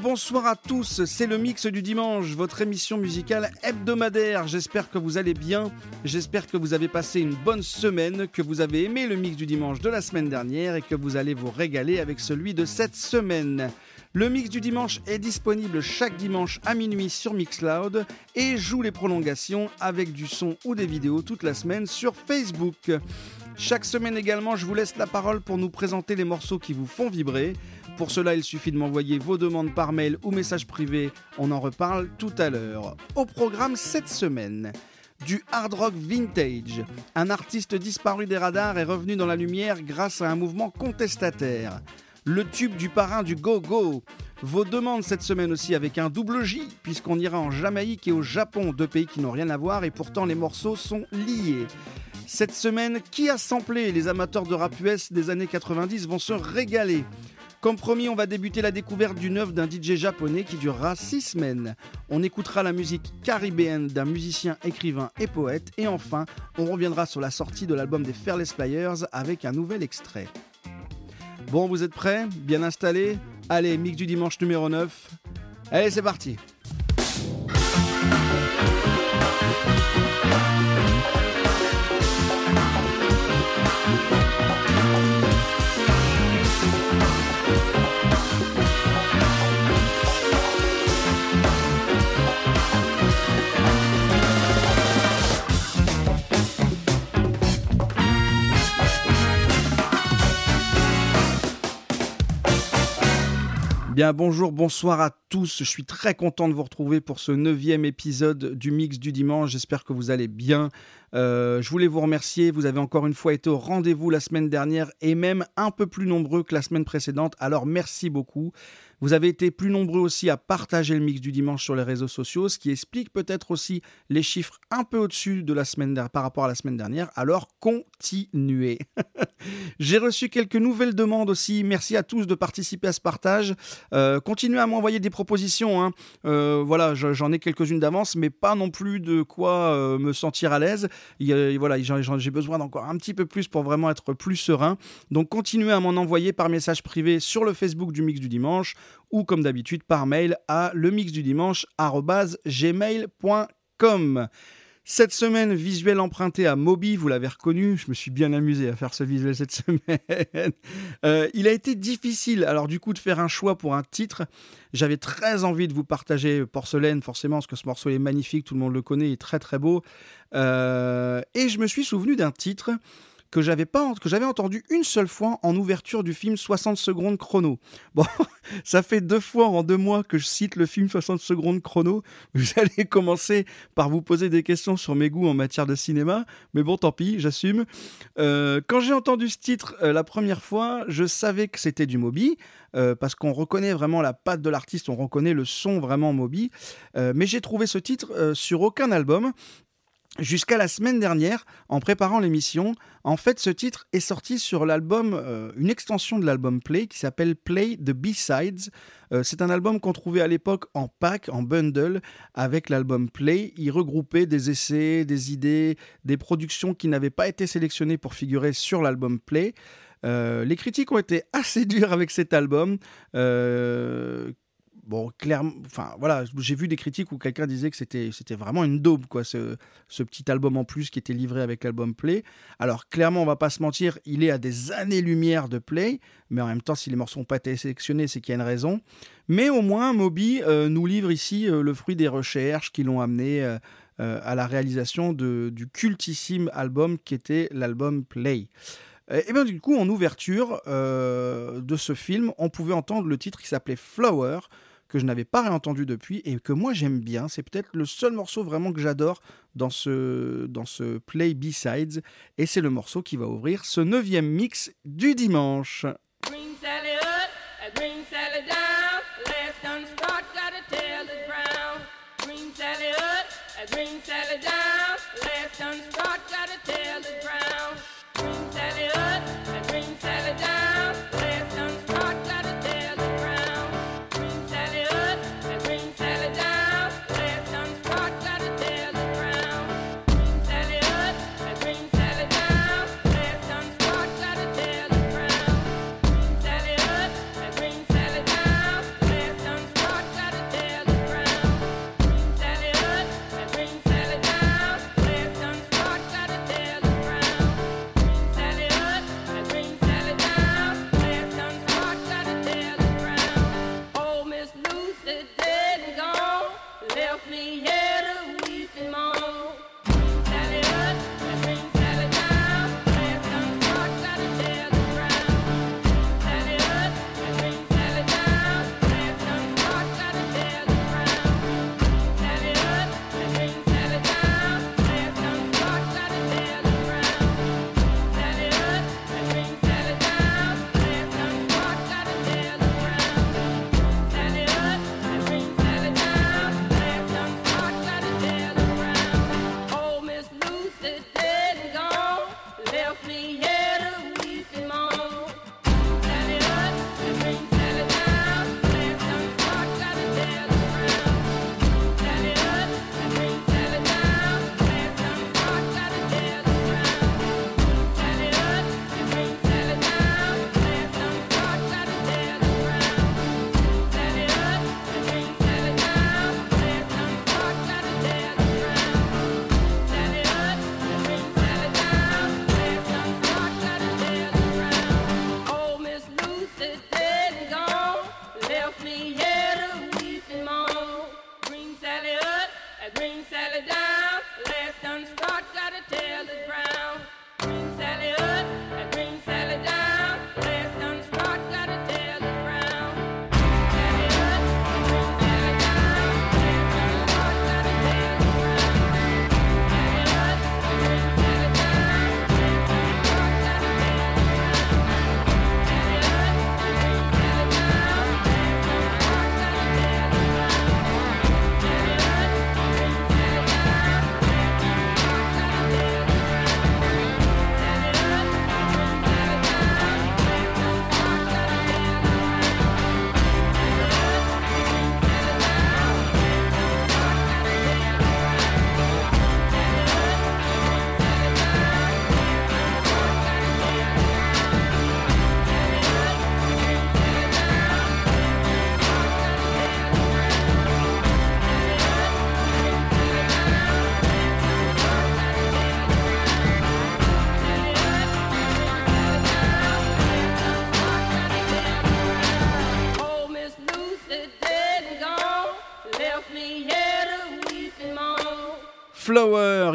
bonsoir à tous, c'est le mix du dimanche, votre émission musicale hebdomadaire. J'espère que vous allez bien, j'espère que vous avez passé une bonne semaine, que vous avez aimé le mix du dimanche de la semaine dernière et que vous allez vous régaler avec celui de cette semaine. Le mix du dimanche est disponible chaque dimanche à minuit sur Mixcloud et joue les prolongations avec du son ou des vidéos toute la semaine sur Facebook. Chaque semaine également, je vous laisse la parole pour nous présenter les morceaux qui vous font vibrer. Pour cela, il suffit de m'envoyer vos demandes par mail ou message privé. On en reparle tout à l'heure. Au programme cette semaine, du hard rock vintage. Un artiste disparu des radars est revenu dans la lumière grâce à un mouvement contestataire. Le tube du parrain du go-go. Vos demandes cette semaine aussi avec un double J, puisqu'on ira en Jamaïque et au Japon, deux pays qui n'ont rien à voir et pourtant les morceaux sont liés. Cette semaine, qui a samplé Les amateurs de rap US des années 90 vont se régaler. Comme promis, on va débuter la découverte d'une œuvre d'un DJ japonais qui durera 6 semaines. On écoutera la musique caribéenne d'un musicien, écrivain et poète. Et enfin, on reviendra sur la sortie de l'album des Fairless Flyers avec un nouvel extrait. Bon, vous êtes prêts? Bien installés? Allez, mix du dimanche numéro 9. Allez, c'est parti Bonjour, bonsoir à tous. Je suis très content de vous retrouver pour ce neuvième épisode du Mix du Dimanche. J'espère que vous allez bien. Euh, je voulais vous remercier. Vous avez encore une fois été au rendez-vous la semaine dernière et même un peu plus nombreux que la semaine précédente. Alors merci beaucoup. Vous avez été plus nombreux aussi à partager le mix du dimanche sur les réseaux sociaux, ce qui explique peut-être aussi les chiffres un peu au-dessus de la semaine par rapport à la semaine dernière. Alors continuez. J'ai reçu quelques nouvelles demandes aussi. Merci à tous de participer à ce partage. Euh, continuez à m'envoyer des propositions. Hein. Euh, voilà, j'en ai quelques-unes d'avance, mais pas non plus de quoi euh, me sentir à l'aise. Voilà, j'ai besoin d'encore un petit peu plus pour vraiment être plus serein. Donc continuez à m'en envoyer par message privé sur le Facebook du Mix du Dimanche ou comme d'habitude par mail à lemixdudimanche.gmail.com. Cette semaine, visuel emprunté à Moby, vous l'avez reconnu, je me suis bien amusé à faire ce visuel cette semaine. Euh, il a été difficile, alors du coup, de faire un choix pour un titre. J'avais très envie de vous partager Porcelaine, forcément, parce que ce morceau est magnifique, tout le monde le connaît, il est très très beau. Euh, et je me suis souvenu d'un titre que j'avais pas que j'avais entendu une seule fois en ouverture du film 60 secondes chrono. Bon, ça fait deux fois en deux mois que je cite le film 60 secondes chrono. Vous allez commencer par vous poser des questions sur mes goûts en matière de cinéma, mais bon, tant pis, j'assume. Euh, quand j'ai entendu ce titre euh, la première fois, je savais que c'était du Moby. Euh, parce qu'on reconnaît vraiment la patte de l'artiste, on reconnaît le son vraiment Moby. mais j'ai trouvé ce titre sur aucun album. Jusqu'à la semaine dernière, en préparant l'émission, en fait, ce titre est sorti sur l'album, euh, une extension de l'album Play qui s'appelle Play the B-Sides. Euh, c'est un album qu'on trouvait à l'époque en pack, en bundle, avec l'album Play. Il regroupait des essais, des idées, des productions qui n'avaient pas été sélectionnées pour figurer sur l'album Play. Euh, les critiques ont été assez dures avec cet album, bon, clairement, enfin voilà, j'ai vu des critiques où quelqu'un disait que c'était, c'était vraiment une daube, quoi, ce, ce, petit album en plus qui était livré avec l'album Play. Alors clairement, on va pas se mentir, il est à des années-lumière de Play, mais en même temps, si les morceaux n'ont pas été sélectionnés, c'est qu'il y a une raison. Mais au moins, Moby euh, nous livre ici euh, le fruit des recherches qui l'ont amené euh, à la réalisation de, du cultissime album qui était l'album Play. Et bien du coup, en ouverture de ce film, on pouvait entendre le titre qui s'appelait Flower, que je n'avais pas réentendu depuis et que moi j'aime bien. C'est peut-être le seul morceau vraiment que j'adore dans ce, dans ce Play B-Sides et c'est le morceau qui va ouvrir ce neuvième mix du dimanche.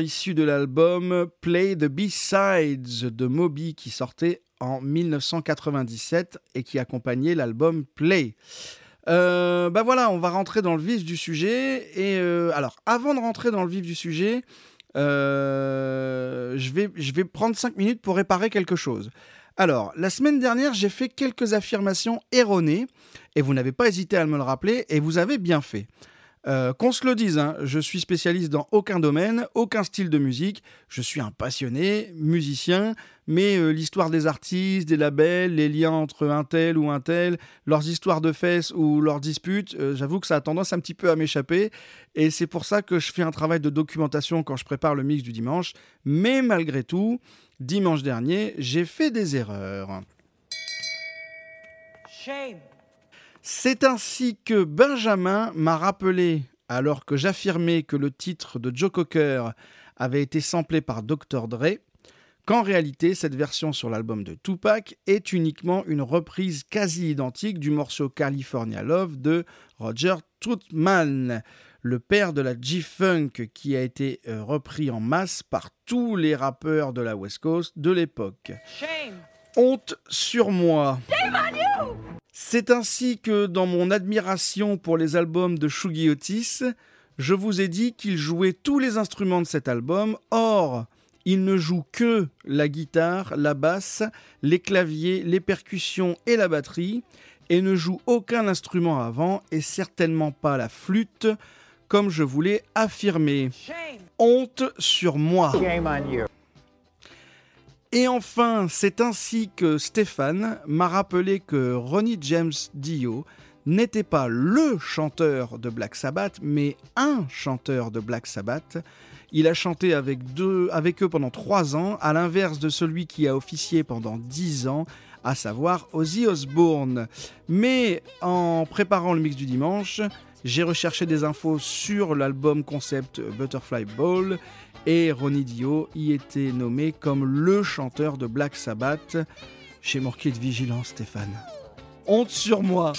Issu de l'album Play the B-Sides de Moby qui sortait en 1997 et qui accompagnait l'album Play. Euh, bah voilà, on va rentrer dans le vif du sujet. Et euh, alors, avant de rentrer dans le vif du sujet, euh, je, vais, je vais prendre 5 minutes pour réparer quelque chose. Alors, la semaine dernière, j'ai fait quelques affirmations erronées, et vous n'avez pas hésité à me le rappeler, et vous avez bien fait. Euh, qu'on se le dise, hein, je suis spécialiste dans aucun domaine, aucun style de musique. Je suis un passionné, musicien, mais euh, l'histoire des artistes, des labels, les liens entre un tel ou un tel, leurs histoires de fesses ou leurs disputes, euh, j'avoue que ça a tendance un petit peu à m'échapper. Et c'est pour ça que je fais un travail de documentation quand je prépare le mix du dimanche. Mais malgré tout, dimanche dernier, j'ai fait des erreurs. Shame. C'est ainsi que Benjamin m'a rappelé, alors que j'affirmais que le titre de Joe Cocker avait été samplé par Dr. Dre, qu'en réalité cette version sur l'album de Tupac est uniquement une reprise quasi identique du morceau California Love de Roger Troutman, le père de la G-Funk qui a été euh, repris en masse par tous les rappeurs de la West Coast de l'époque. Honte sur moi. C'est ainsi que, dans mon admiration pour les albums de Shugi Otis, je vous ai dit qu'il jouait tous les instruments de cet album. Or, il ne joue que la guitare, la basse, les claviers, les percussions et la batterie, et ne joue aucun instrument avant, et certainement pas la flûte, comme je voulais affirmer. Honte sur moi. Et enfin, c'est ainsi que Stéphane m'a rappelé que Ronnie James Dio n'était pas le chanteur de Black Sabbath, mais un chanteur de Black Sabbath. Il a chanté avec, eux pendant trois ans, à l'inverse de celui qui a officié pendant dix ans, à savoir Ozzy Osbourne. Mais en préparant le mix du dimanche, j'ai recherché des infos sur l'album concept Butterfly Ball et Ronnie Dio y était nommé comme le chanteur de Black Sabbath. J'ai manqué de vigilance, Stéphane. Honte sur moi.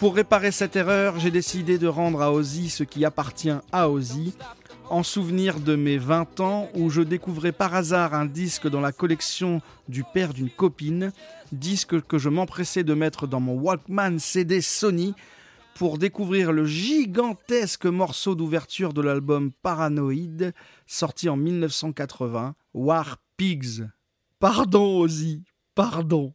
Pour réparer cette erreur, j'ai décidé de rendre à Ozzy ce qui appartient à Ozzy, en souvenir de mes 20 ans où je découvrais par hasard un disque dans la collection du père d'une copine, disque que je m'empressais de mettre dans mon Walkman CD Sony pour découvrir le gigantesque morceau d'ouverture de l'album Paranoid sorti en 1980, War Pigs. Pardon Ozzy, pardon.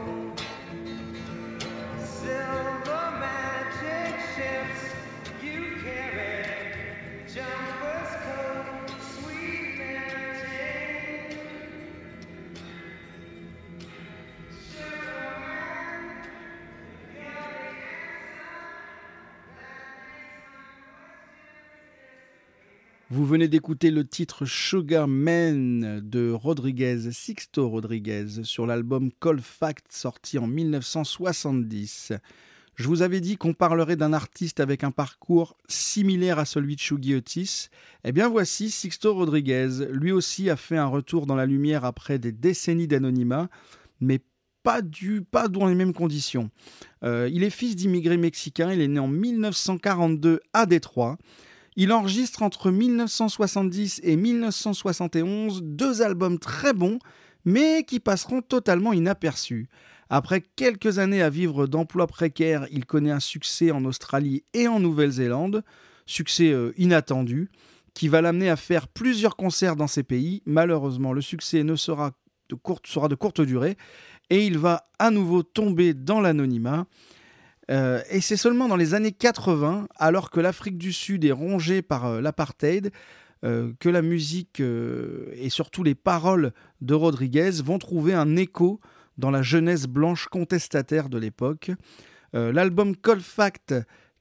Vous venez d'écouter le titre Sugar Man de Rodriguez, Sixto Rodriguez, sur l'album Cold Fact sorti en 1970. Je vous avais dit qu'on parlerait d'un artiste avec un parcours similaire à celui de Shugi. Eh bien voici Sixto Rodriguez. Lui aussi a fait un retour dans la lumière après des décennies d'anonymat, mais pas dans les mêmes conditions. Euh, il est fils d'immigrés mexicains, il est né en 1942 à Détroit. Il enregistre entre 1970 et 1971 deux albums très bons, mais qui passeront totalement inaperçus. Après quelques années à vivre d'emplois précaires, il connaît un succès en Australie et en Nouvelle-Zélande, succès euh, inattendu, qui va l'amener à faire plusieurs concerts dans ces pays. Malheureusement, le succès ne sera de courte, sera de courte durée et il va à nouveau tomber dans l'anonymat. Euh, et c'est seulement dans les années 80, alors que l'Afrique du Sud est rongée par euh, l'apartheid, euh, que la musique et surtout les paroles de Rodriguez vont trouver un écho dans la jeunesse blanche contestataire de l'époque. L'album Cold Fact,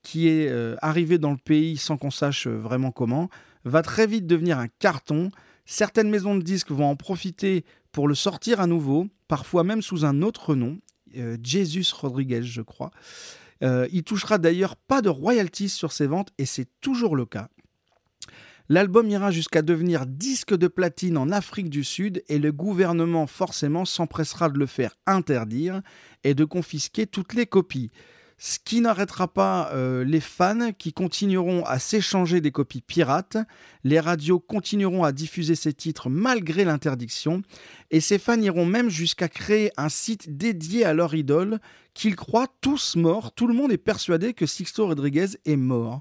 qui est arrivé dans le pays sans qu'on sache vraiment comment, va très vite devenir un carton. Certaines maisons de disques vont en profiter pour le sortir à nouveau, parfois même sous un autre nom. Euh, Jesus Rodriguez, je crois. Euh, il touchera d'ailleurs pas de royalties sur ses ventes et c'est toujours le cas. L'album ira jusqu'à devenir disque de platine en Afrique du Sud et le gouvernement forcément s'empressera de le faire interdire et de confisquer toutes les copies. Ce qui n'arrêtera pas euh, les fans qui continueront à s'échanger des copies pirates. Les radios continueront à diffuser ces titres malgré l'interdiction. Et ces fans iront même jusqu'à créer un site dédié à leur idole qu'ils croient tous morts. Tout le monde est persuadé que Sixto Rodriguez est mort.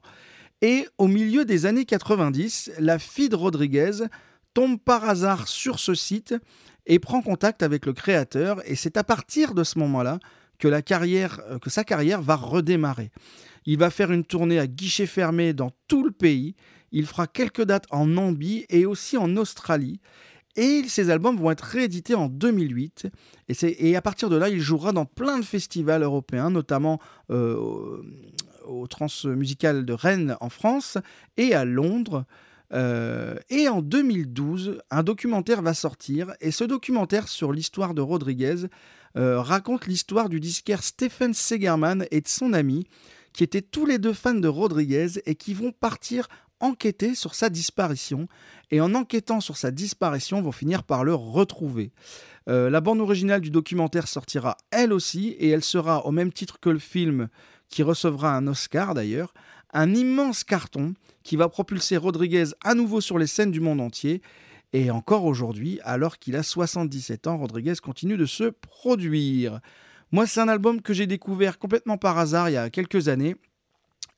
Et au milieu des années 90, la fille de Rodriguez tombe par hasard sur ce site et prend contact avec le créateur. Et c'est à partir de ce moment-là que, carrière, euh, sa carrière va redémarrer. Il va faire une tournée à guichet fermé dans tout le pays. Il fera quelques dates en Namibie et aussi en Australie. Et ses albums vont être réédités en 2008. Et, et, à partir de là, il jouera dans plein de festivals européens, notamment euh, au, au Transmusical de Rennes en France et à Londres. Euh, et en 2012, un documentaire va sortir. Et ce documentaire sur l'histoire de Rodriguez euh, raconte l'histoire du disquaire Stephen Segerman et de son ami, qui étaient tous les deux fans de Rodriguez et qui vont partir enquêter sur sa disparition. Et en enquêtant sur sa disparition, vont finir par le retrouver. Euh, la bande originale du documentaire sortira elle aussi, et elle sera, au même titre que le film, qui recevra un Oscar d'ailleurs, un immense carton qui va propulser Rodriguez à nouveau sur les scènes du monde entier. Et encore aujourd'hui, alors qu'il a 77 ans, Rodriguez continue de se produire. Moi, c'est un album que j'ai découvert complètement par hasard il y a quelques années.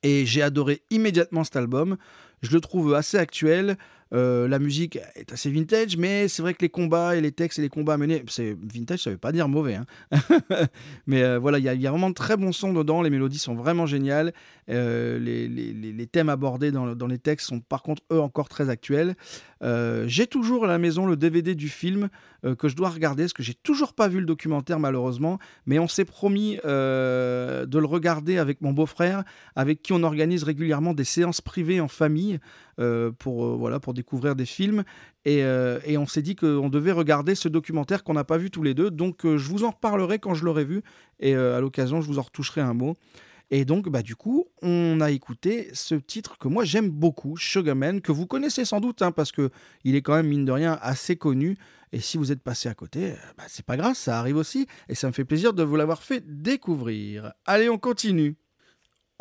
Et j'ai adoré immédiatement cet album. Je le trouve assez actuel. Euh, la musique est assez vintage, mais c'est vrai que les combats et les textes et les combats menés, c'est vintage, ça veut pas dire mauvais. Hein. mais euh, voilà, il y, a vraiment de très bons sons dedans. Les mélodies sont vraiment géniales. Euh, les, thèmes abordés dans, dans, les textes sont par contre eux encore très actuels. j'ai toujours à la maison le DVD du film que je dois regarder, parce que j'ai toujours pas vu le documentaire malheureusement, mais on s'est promis de le regarder avec mon beau-frère, avec qui on organise régulièrement des séances privées en famille. Euh, pour, euh, voilà, pour découvrir des films. Et, euh, et on s'est dit qu'on devait regarder ce documentaire qu'on n'a pas vu tous les deux. Donc je vous en reparlerai quand je l'aurai vu. Et à l'occasion, je vous en retoucherai un mot. Et donc, bah, du coup, on a écouté ce titre que moi j'aime beaucoup, Sugarman, que vous connaissez sans doute, hein, parce que il est quand même, mine de rien, assez connu. Et si vous êtes passé à côté, bah, c'est pas grave, ça arrive aussi. Et ça me fait plaisir de vous l'avoir fait découvrir. Allez, on continue.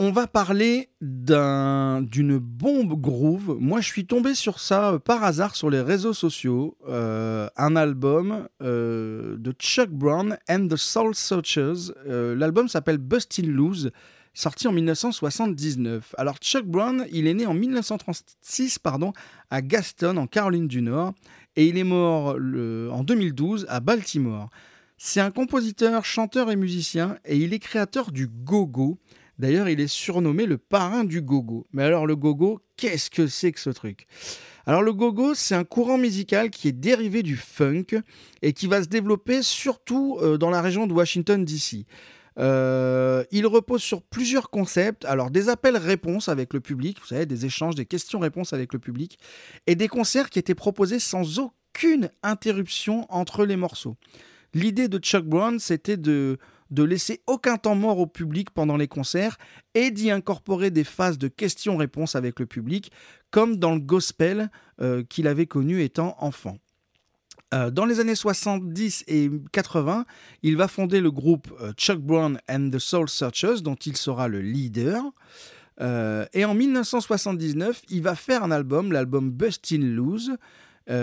On va parler d'une bombe groove. Moi, je suis tombé sur ça euh, par hasard sur les réseaux sociaux. Euh, un album euh, de Chuck Brown and the Soul Searchers. L'album s'appelle Bustin' Loose, sorti en 1979. Alors, Chuck Brown, il est né en 1936 pardon, à Gaston, en Caroline du Nord, et il est mort en 2012 à Baltimore. C'est un compositeur, chanteur et musicien, et il est créateur du go-go. D'ailleurs, il est surnommé le parrain du gogo. Mais alors le gogo, qu'est-ce que c'est que ce truc? Alors le gogo, c'est un courant musical qui est dérivé du funk et qui va se développer surtout euh, dans la région de Washington DC. Euh, il repose sur plusieurs concepts, alors des appels-réponses avec le public, vous savez, des échanges, des questions-réponses avec le public, et des concerts qui étaient proposés sans aucune interruption entre les morceaux. L'idée de Chuck Brown, c'était de, de laisser aucun temps mort au public pendant les concerts et d'y incorporer des phases de questions-réponses avec le public, comme dans le gospel euh, qu'il avait connu étant enfant. Euh, dans les années 70 et 80, il va fonder le groupe euh, Chuck Brown and the Soul Searchers, dont il sera le leader. et en 1979, il va faire un album, l'album Bustin' Loose. et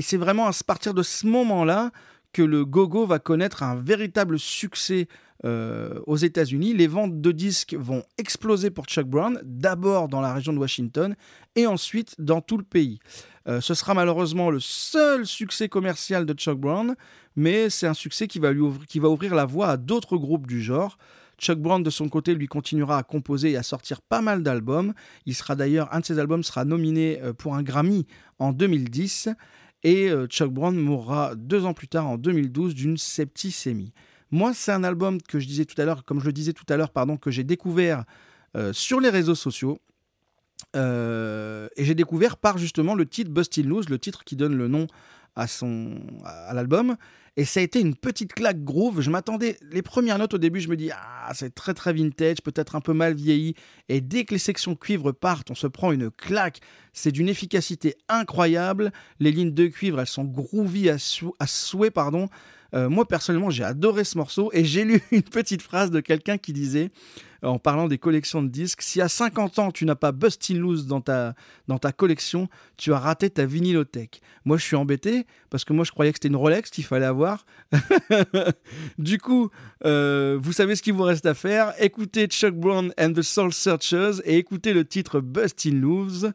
c'est vraiment à partir de ce moment-là que le gogo va connaître un véritable succès euh, aux États-Unis. Les ventes de disques vont exploser pour Chuck Brown, d'abord dans la région de Washington et ensuite dans tout le pays. Euh, ce sera malheureusement le seul succès commercial de Chuck Brown, mais c'est un succès qui va, lui ouvrir, qui va ouvrir la voie à d'autres groupes du genre. Chuck Brown, de son côté, lui continuera à composer et à sortir pas mal d'albums. Il sera d'ailleurs, un de ses albums sera nominé euh, pour un Grammy en 2010 et euh, Chuck Brown mourra deux ans plus tard en 2012 d'une septicémie. Moi, c'est un album que je disais tout à l'heure, comme je le disais tout à l'heure, pardon, que j'ai découvert euh, sur les réseaux sociaux. Euh, et j'ai découvert par justement le titre Bustin' Loose, le titre qui donne le nom à, son, à l'album. Et ça a été une petite claque groove. Je m'attendais, les premières notes au début, je me dis, ah, c'est très très vintage, peut-être un peu mal vieilli. Et dès que les sections cuivre partent, on se prend une claque. C'est d'une efficacité incroyable. Les lignes de cuivre, elles sont groovy à, sou- à souhait, pardon. Euh, moi, personnellement, j'ai adoré ce morceau et j'ai lu une petite phrase de quelqu'un qui disait, en parlant des collections de disques, si à 50 ans, tu n'as pas Bustin' Loose dans ta, dans ta collection, tu as raté ta vinylothèque. Moi, je suis embêté parce que moi, je croyais que c'était une Rolex qu'il fallait avoir. du coup, euh, vous savez ce qu'il vous reste à faire. Écoutez Chuck Brown and the Soul Searchers et écoutez le titre Bustin' Loose.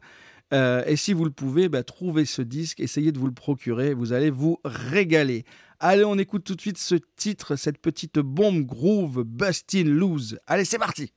Euh, et si vous le pouvez, bah, trouvez ce disque, essayez de vous le procurer, vous allez vous régaler. Allez, on écoute tout de suite ce titre, cette petite bombe groove Bustin' Loose. Allez, c'est parti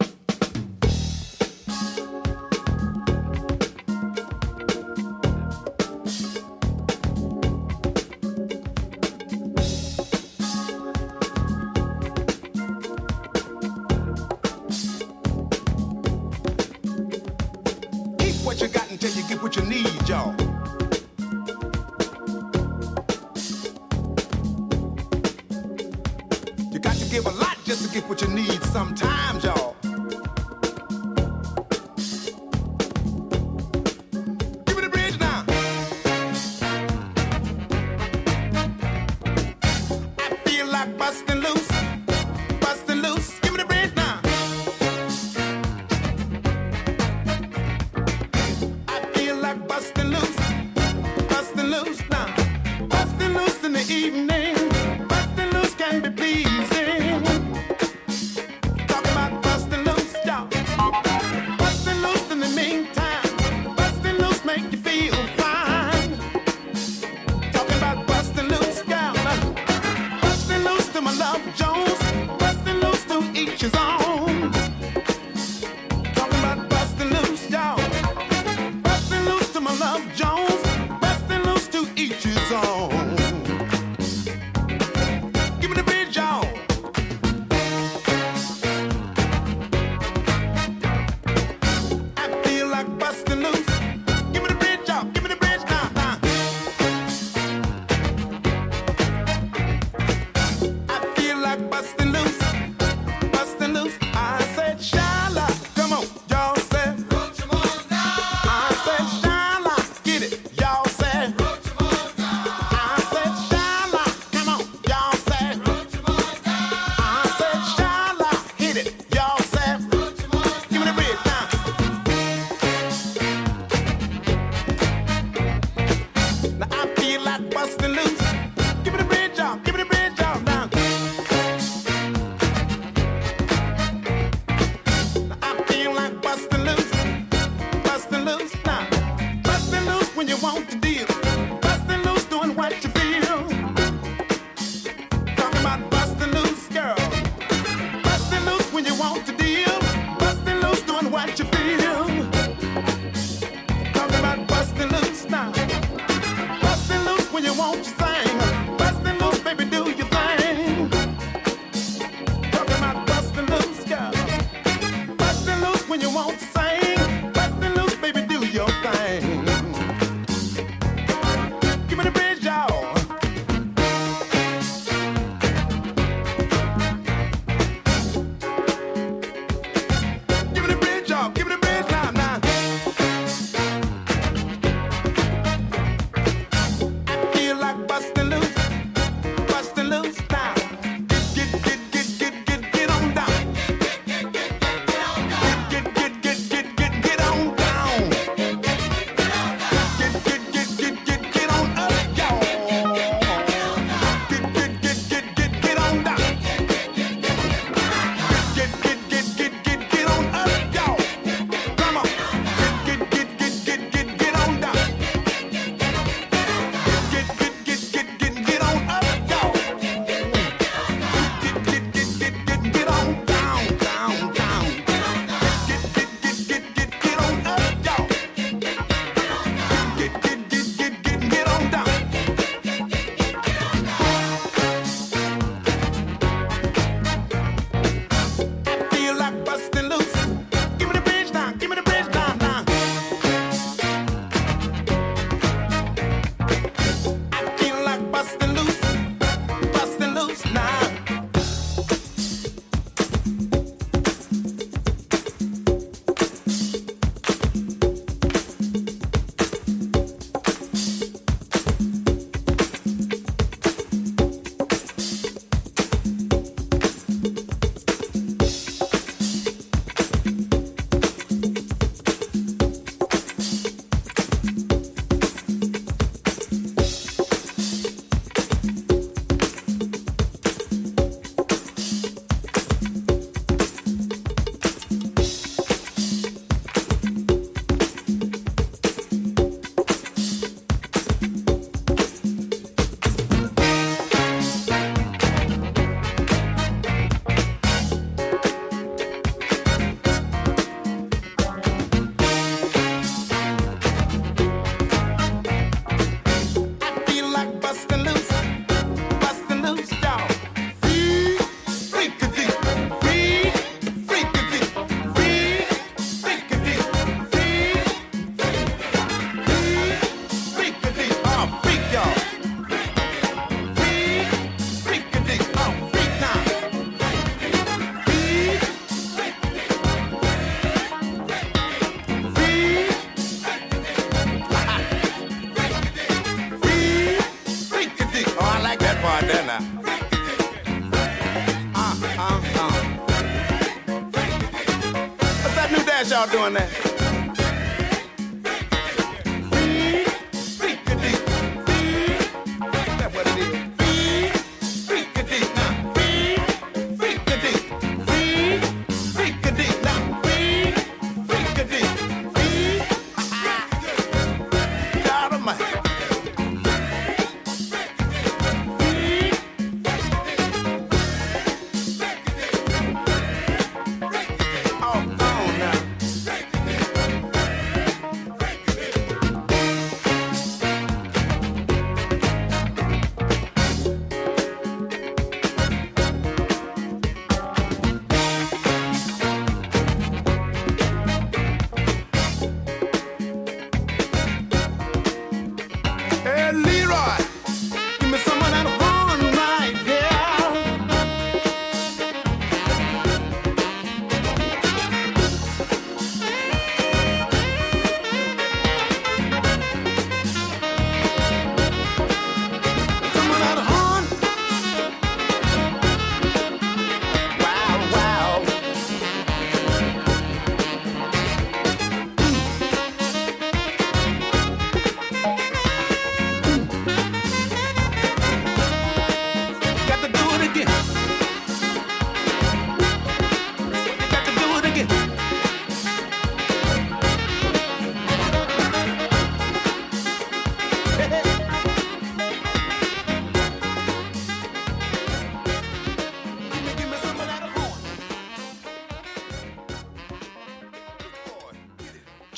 y'all doing that?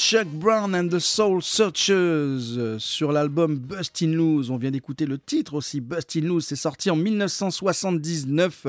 Chuck Brown and the Soul Searchers euh, sur l'album Bustin' Loose. On vient d'écouter le titre aussi, Bustin' Loose. C'est sorti en 1979.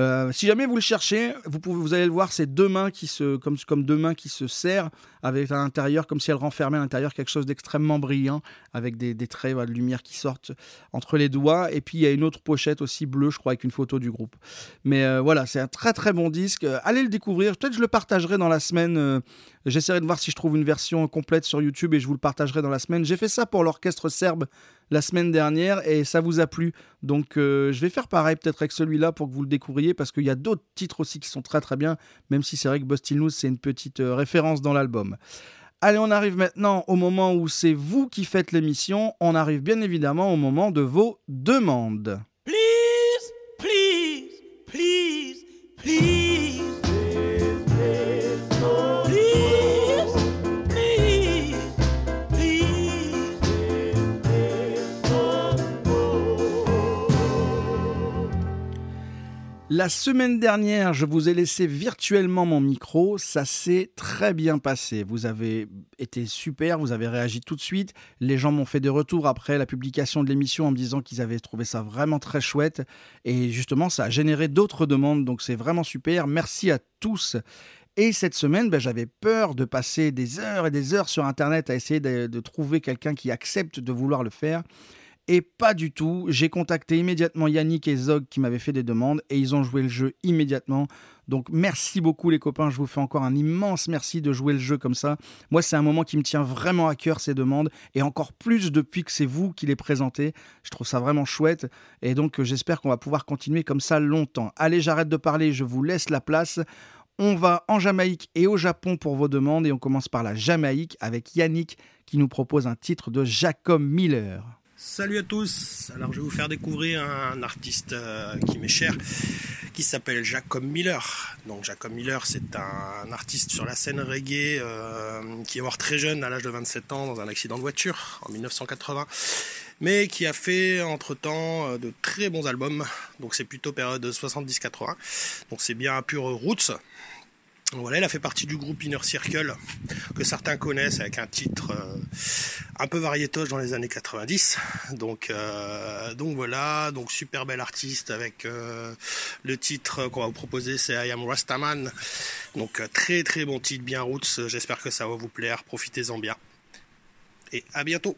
Euh, si jamais vous le cherchez, vous, pouvez, vous allez le voir, c'est deux mains qui se, comme, deux mains qui se serrent avec l'intérieur, comme si elles renfermaient à l'intérieur quelque chose d'extrêmement brillant, avec des, des traits de lumière qui sortent entre les doigts. Et puis il y a une autre pochette aussi bleue, je crois, avec une photo du groupe. Mais euh, voilà, c'est un très très bon disque. Euh, Allez le découvrir. Peut-être je le partagerai dans la semaine. J'essaierai de voir si je trouve une version complète sur YouTube et je vous le partagerai dans la semaine. J'ai fait ça pour l'orchestre serbe la semaine dernière et ça vous a plu. Donc euh, je vais faire pareil peut-être avec celui-là pour que vous le découvriez parce qu'il y a d'autres titres aussi qui sont très très bien, même si c'est vrai que Bustin' Loose c'est une petite euh, référence dans l'album. Allez, on arrive maintenant au moment où c'est vous qui faites l'émission. On arrive bien évidemment au moment de vos demandes. Please, please, please. Please, La semaine dernière, je vous ai laissé virtuellement mon micro. Ça s'est très bien passé. Vous avez été super, vous avez réagi tout de suite. Les gens m'ont fait des retours après la publication de l'émission en me disant qu'ils avaient trouvé ça vraiment très chouette. Et justement, ça a généré d'autres demandes. Donc c'est vraiment super. Merci à tous. Et cette semaine, ben, j'avais peur de passer des heures et des heures sur Internet à essayer de, de trouver quelqu'un qui accepte de vouloir le faire. Et pas du tout. J'ai contacté immédiatement Yannick et Zog qui m'avaient fait des demandes et ils ont joué le jeu immédiatement. Donc merci beaucoup les copains, je vous fais encore un immense merci de jouer le jeu comme ça. Moi c'est un moment qui me tient vraiment à cœur ces demandes et encore plus depuis que c'est vous qui les présentez. Je trouve ça vraiment chouette et donc euh, j'espère qu'on va pouvoir continuer comme ça longtemps. Allez j'arrête de parler, je vous laisse la place. On va en Jamaïque et au Japon pour vos demandes et on commence par la Jamaïque avec Yannick qui nous propose un titre de Jacob Miller. Salut à tous. Alors je vais vous faire découvrir un artiste euh, qui m'est cher, qui s'appelle Jacob Miller. Donc Jacob Miller, c'est un artiste sur la scène reggae euh, qui est mort très jeune, à l'âge de 27 ans, dans un accident de voiture en 1980, mais qui a fait entre-temps euh, de très bons albums. Donc c'est plutôt période 70-80. Donc c'est bien un pur roots. Voilà, il a fait partie du groupe Inner Circle que certains connaissent avec un titre euh, un peu variétoche dans les années 90. Donc, euh, donc voilà, donc super bel artiste avec euh, le titre qu'on va vous proposer, c'est I Am Rastaman. Donc très très bon titre, bien roots. J'espère que ça va vous plaire. Profitez-en bien. Et à bientôt.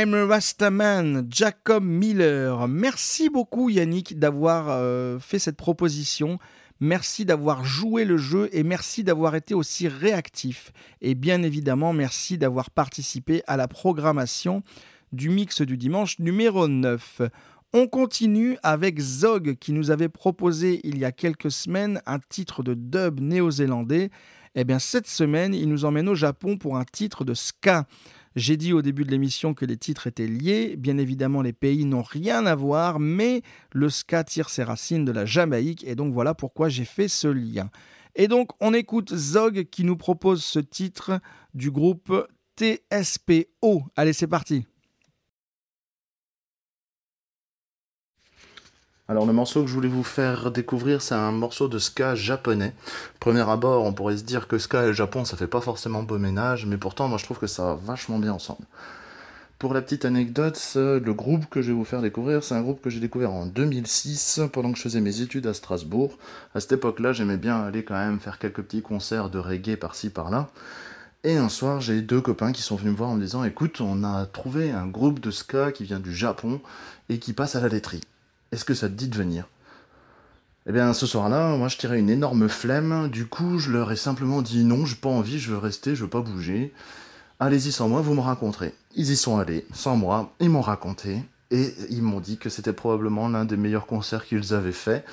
I'm a Rastaman, Jacob Miller. Merci beaucoup Yannick d'avoir euh, fait cette proposition. Merci d'avoir joué le jeu et merci d'avoir été aussi réactif. Et bien évidemment, merci d'avoir participé à la programmation du mix du dimanche numéro 9. On continue avec Zog qui nous avait proposé il y a quelques semaines un titre de dub néo-zélandais. Eh bien cette semaine, il nous emmène au Japon pour un titre de ska. J'ai dit au début de l'émission que les titres étaient liés. Bien évidemment, les pays n'ont rien à voir, mais le ska tire ses racines de la Jamaïque, et donc voilà pourquoi j'ai fait ce lien. Et donc, on écoute Zog qui nous propose ce titre du groupe TSPO. Allez, c'est parti. Alors le morceau que je voulais vous faire découvrir, c'est un morceau de ska japonais. Premier abord, on pourrait se dire que ska et le Japon, ça fait pas forcément beau ménage, mais pourtant, moi je trouve que ça va vachement bien ensemble. Pour la petite anecdote, le groupe que je vais vous faire découvrir, c'est un groupe que j'ai découvert en 2006 pendant que je faisais mes études à Strasbourg. À cette époque-là, j'aimais bien aller quand même faire quelques petits concerts de reggae par-ci par-là. Et un soir, j'ai deux copains qui sont venus me voir en me disant Écoute, on a trouvé un groupe de ska qui vient du Japon et qui passe à la laiterie. Est-ce que ça te dit de venir? Eh bien, ce soir-là, moi, je tirais une énorme flemme. Du coup, je leur ai simplement dit non, j'ai pas envie, je veux rester, je veux pas bouger. Allez-y sans moi, vous me raconterez. Ils y sont allés, sans moi, ils m'ont raconté. Et ils m'ont dit que c'était probablement l'un des meilleurs concerts qu'ils avaient fait.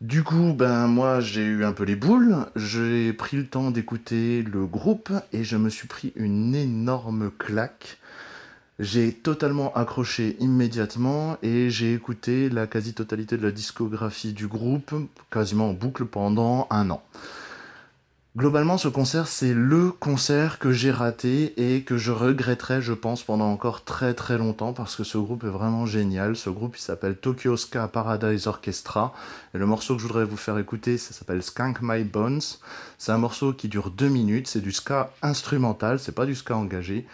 Du coup, ben moi j'ai eu un peu les boules, j'ai pris le temps d'écouter le groupe et je me suis pris une énorme claque. J'ai totalement accroché immédiatement et j'ai écouté la quasi-totalité de la discographie du groupe, quasiment en boucle pendant un an. Globalement, ce concert, c'est le concert que j'ai raté et que je regretterai, je pense, pendant encore très très longtemps parce que ce groupe est vraiment génial. Ce groupe, il s'appelle Tokyo Ska Paradise Orchestra et le morceau que je voudrais vous faire écouter, ça s'appelle Skunk My Bones. C'est un morceau qui dure deux minutes, c'est du ska instrumental, c'est pas du ska engagé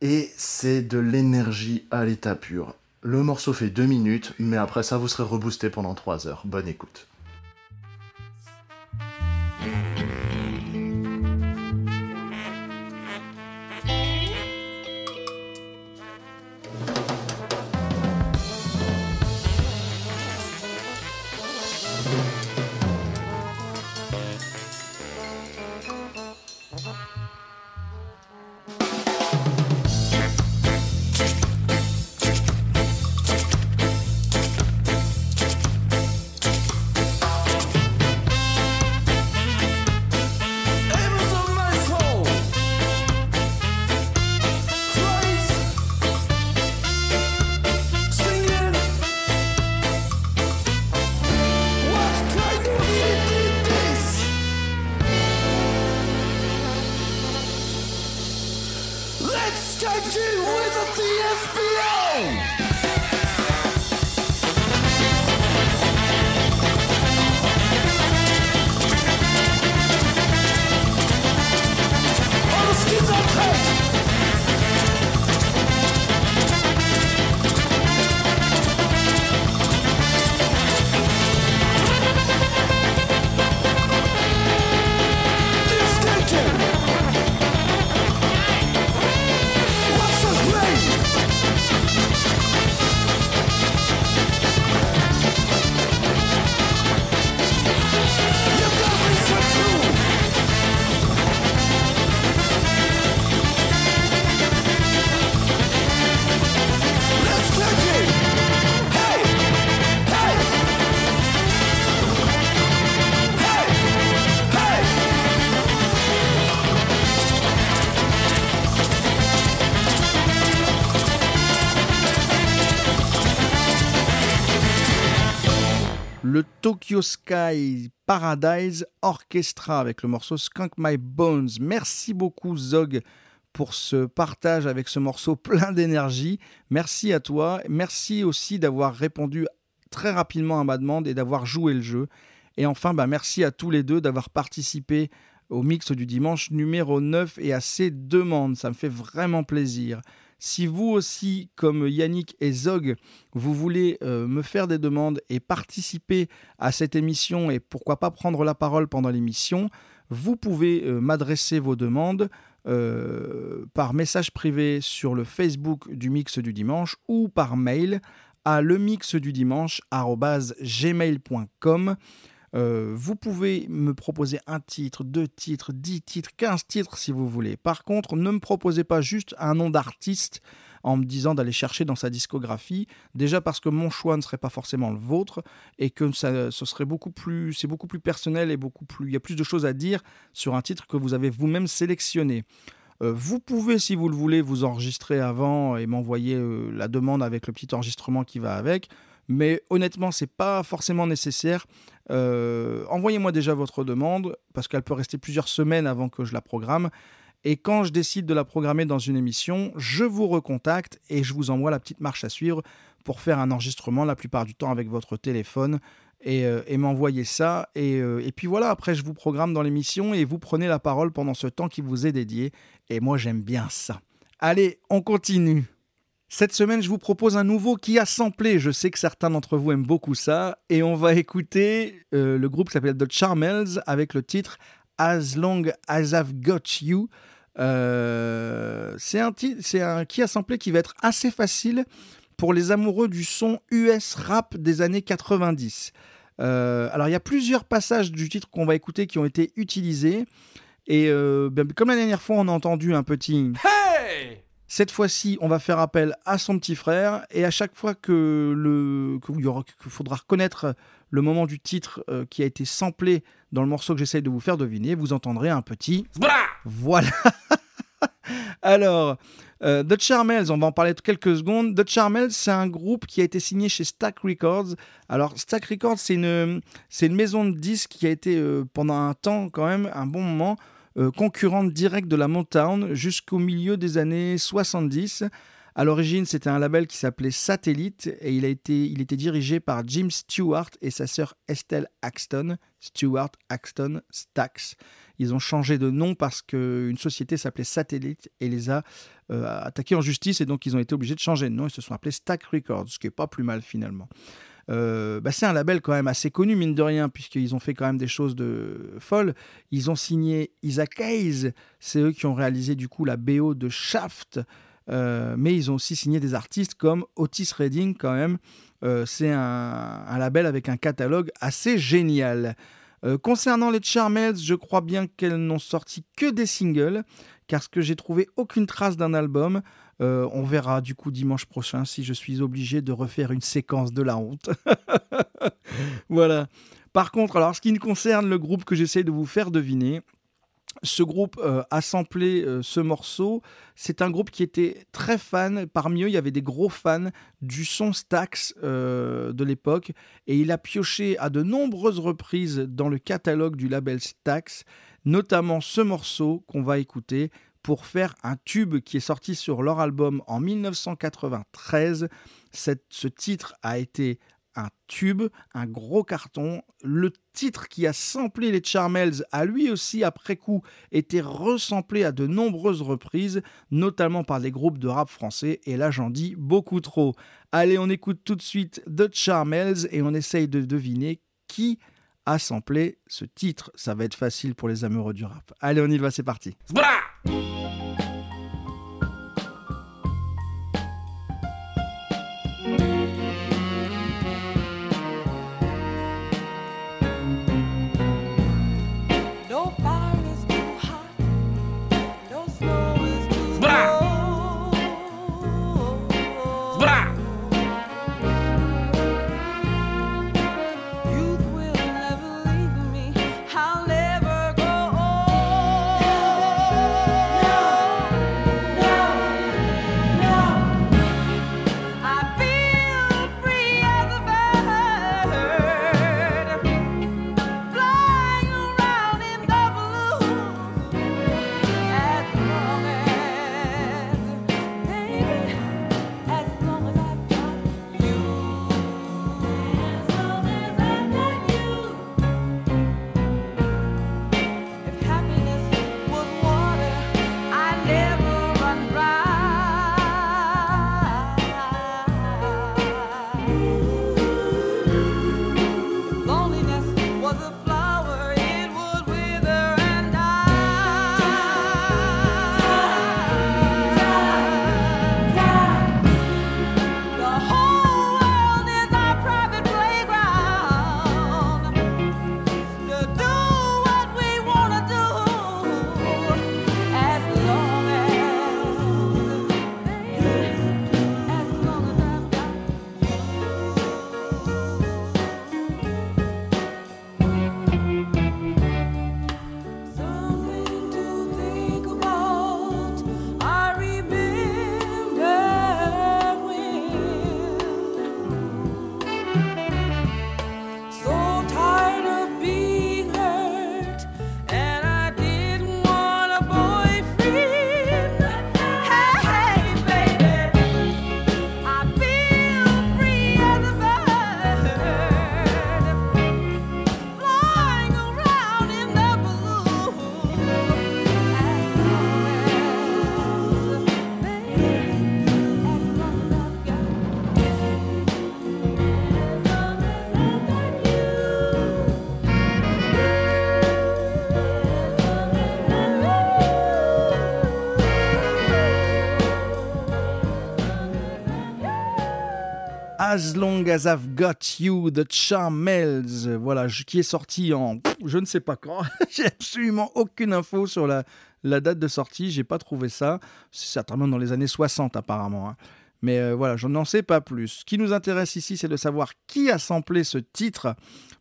et c'est de l'énergie à l'état pur. Le morceau fait deux minutes, mais après ça, vous serez reboosté pendant trois heures. Bonne écoute. Le Tokyo Sky Paradise Orchestra avec le morceau Skunk My Bones. Merci beaucoup Zog pour ce partage avec ce morceau plein d'énergie. Merci à toi. Merci aussi d'avoir répondu très rapidement à ma demande et d'avoir joué le jeu. Et enfin, bah, merci à tous les deux d'avoir participé au mix du dimanche numéro 9 et à ces demandes. Ça me fait vraiment plaisir. Si vous aussi, comme Yannick et Zog, vous voulez euh, me faire des demandes et participer à cette émission et pourquoi pas prendre la parole pendant l'émission, vous pouvez euh, m'adresser vos demandes euh, par message privé sur le Facebook du Mix du Dimanche ou par mail à lemixdudimanche.gmail.com. Euh, vous pouvez me proposer un titre, deux titres, dix titres, quinze titres si vous voulez. Par contre, ne me proposez pas juste un nom d'artiste en me disant d'aller chercher dans sa discographie. Déjà parce que mon choix ne serait pas forcément le vôtre et que ça, ce serait beaucoup plus, c'est beaucoup plus personnel et beaucoup plus, il y a plus de choses à dire sur un titre que vous avez vous-même sélectionné. Euh, vous pouvez, si vous le voulez, vous enregistrer avant et m'envoyer euh, la demande avec le petit enregistrement qui va avec. Mais honnêtement, c'est pas forcément nécessaire. Euh, Envoyez-moi déjà votre demande parce qu'elle peut rester plusieurs semaines avant que je la programme. Et quand je décide de la programmer dans une émission, je vous recontacte et je vous envoie la petite marche à suivre pour faire un enregistrement la plupart du temps avec votre téléphone et, euh, m'envoyer ça. Et, euh, et puis voilà, après je vous programme dans l'émission et vous prenez la parole pendant ce temps qui vous est dédié. Et moi j'aime bien ça. Allez, on continue. Cette semaine, je vous propose un nouveau qui a samplé. Je sais que certains d'entre vous aiment beaucoup ça. Et on va écouter euh, le groupe qui s'appelle The Charmels avec le titre As Long as I've Got You. Euh, c'est un, un qui a samplé qui va être assez facile pour les amoureux du son US rap des années 90. Euh, alors, il y a plusieurs passages du titre qu'on va écouter qui ont été utilisés. Et ben, comme la dernière fois, on a entendu un petit. Cette fois-ci, on va faire appel à son petit frère et à chaque fois que le qu'il faudra reconnaître le moment du titre euh, qui a été samplé dans le morceau que j'essaye de vous faire deviner, vous entendrez un petit voilà. Alors, euh, The Charmels, on va en parler de quelques secondes. The Charmels, c'est un groupe qui a été signé chez Stack Records. Alors, Stack Records, c'est une, c'est une maison de disques qui a été euh, pendant un temps, quand même, un bon moment, euh, concurrente directe de la Motown jusqu'au milieu des années 70. À l'origine, c'était un label qui s'appelait Satellite et il, a été, il était dirigé par Jim Stewart et sa sœur Estelle Axton. Stewart, Axton, Stax. Ils ont changé de nom parce qu'une société s'appelait Satellite et les a euh, attaqués en justice et donc ils ont été obligés de changer de nom. Ils se sont appelés Stack Records, ce qui est pas plus mal finalement. Euh, bah, c'est un label quand même assez connu, mine de rien, puisqu'ils ont fait quand même des choses de folles. Ils ont signé Isaac Hayes, c'est eux qui ont réalisé du coup la BO de Shaft, euh, mais ils ont aussi signé des artistes comme Otis Redding quand même. Euh, c'est un, un label avec un catalogue assez génial. Concernant les Charmels, je crois bien qu'elles n'ont sorti que des singles, car ce que j'ai trouvé aucune trace d'un album. Euh, on verra du coup dimanche prochain si je suis obligé de refaire une séquence de la honte. voilà. Par contre, alors ce qui me concerne le groupe que j'essaie de vous faire deviner, ce groupe euh, a samplé euh, ce morceau. C'est un groupe qui était très fan. Parmi eux, il y avait des gros fans du son Stax de l'époque. Et il a pioché à de nombreuses reprises dans le catalogue du label Stax, notamment ce morceau qu'on va écouter pour faire un tube qui est sorti sur leur album en 1993. Cette- ce titre a été un tube, un gros carton. Le titre qui a samplé les Charmels a lui aussi, après coup, été resamplé à de nombreuses reprises, notamment par des groupes de rap français. Et là, j'en dis beaucoup trop. Allez, on écoute tout de suite The Charmels et on essaye de deviner qui a samplé ce titre. Ça va être facile pour les amoureux du rap. Allez, on y va, c'est parti. As Long As I've Got You de Charmels, voilà, qui est sorti en je ne sais pas quand. J'ai absolument aucune info sur la, la date de sortie, j'ai pas trouvé ça. C'est certainement dans les années 60 apparemment. hein. Mais euh, voilà, je n'en sais pas plus. Ce qui nous intéresse ici, c'est de savoir qui a samplé ce titre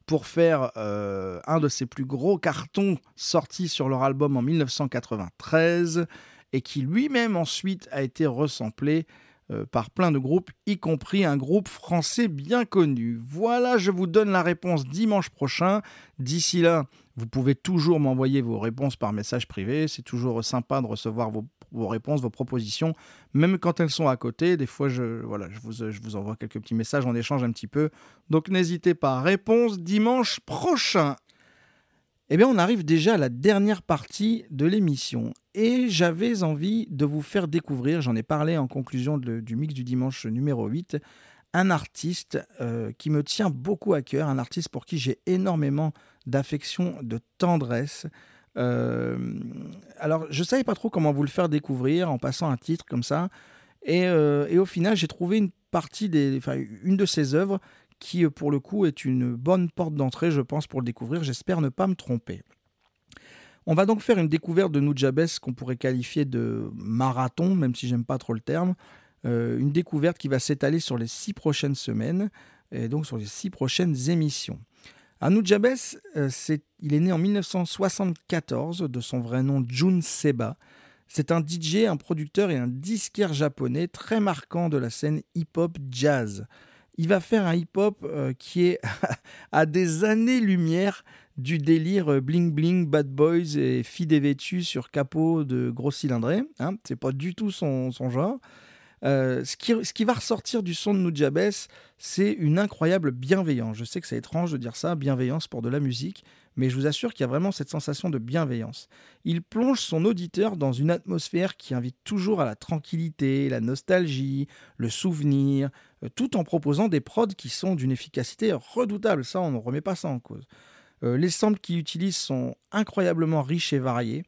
pour faire euh, un de ses plus gros cartons sortis sur leur album en 1993 et qui lui-même ensuite a été resamplé euh, par plein de groupes, y compris un groupe français bien connu. Voilà, je vous donne la réponse dimanche prochain. D'ici là, vous pouvez toujours m'envoyer vos réponses par message privé. C'est toujours sympa de recevoir vos, vos réponses, vos propositions, même quand elles sont à côté. Des fois, je, voilà, je, vous, je vous envoie quelques petits messages, on échange un petit peu. Donc n'hésitez pas. Réponse dimanche prochain. Eh bien, on arrive déjà à la dernière partie de l'émission. Et j'avais envie de vous faire découvrir, j'en ai parlé en conclusion du mix du dimanche numéro 8, un artiste euh, qui me tient beaucoup à cœur, un artiste pour qui j'ai énormément d'affection, de tendresse. Euh, alors, je ne savais pas trop comment vous le faire découvrir en passant un titre comme ça. Et, euh, et au final, j'ai trouvé une partie des, enfin, une de ses œuvres qui, euh, pour le coup, est une bonne porte d'entrée, je pense, pour le découvrir. J'espère ne pas me tromper. On va donc faire une découverte de Nujabes qu'on pourrait qualifier de marathon, même si j'aime pas trop le terme. Euh, une découverte qui va s'étaler sur les six prochaines semaines et donc sur les six prochaines émissions. Anu Jabes, euh, il est né en 1974 de son vrai nom Jun Seba. C'est un DJ, un producteur et un disquaire japonais très marquant de la scène hip-hop jazz. Il va faire un hip-hop euh, qui est à des années-lumière du délire euh, bling bling, bad boys et filles dévêtues sur capot de gros cylindrés. Hein, c'est pas du tout son, genre. Euh, ce, qui, ce qui va ressortir du son de Nujabes, c'est une incroyable bienveillance. Je sais que c'est étrange de dire ça, bienveillance pour de la musique, mais je vous assure qu'il y a vraiment cette sensation de bienveillance. Il plonge son auditeur dans une atmosphère qui invite toujours à la tranquillité, la nostalgie, le souvenir, euh, tout en proposant des prods qui sont d'une efficacité redoutable. Ça, on ne remet pas ça en cause. Euh, les samples qu'il utilise sont incroyablement riches et variés.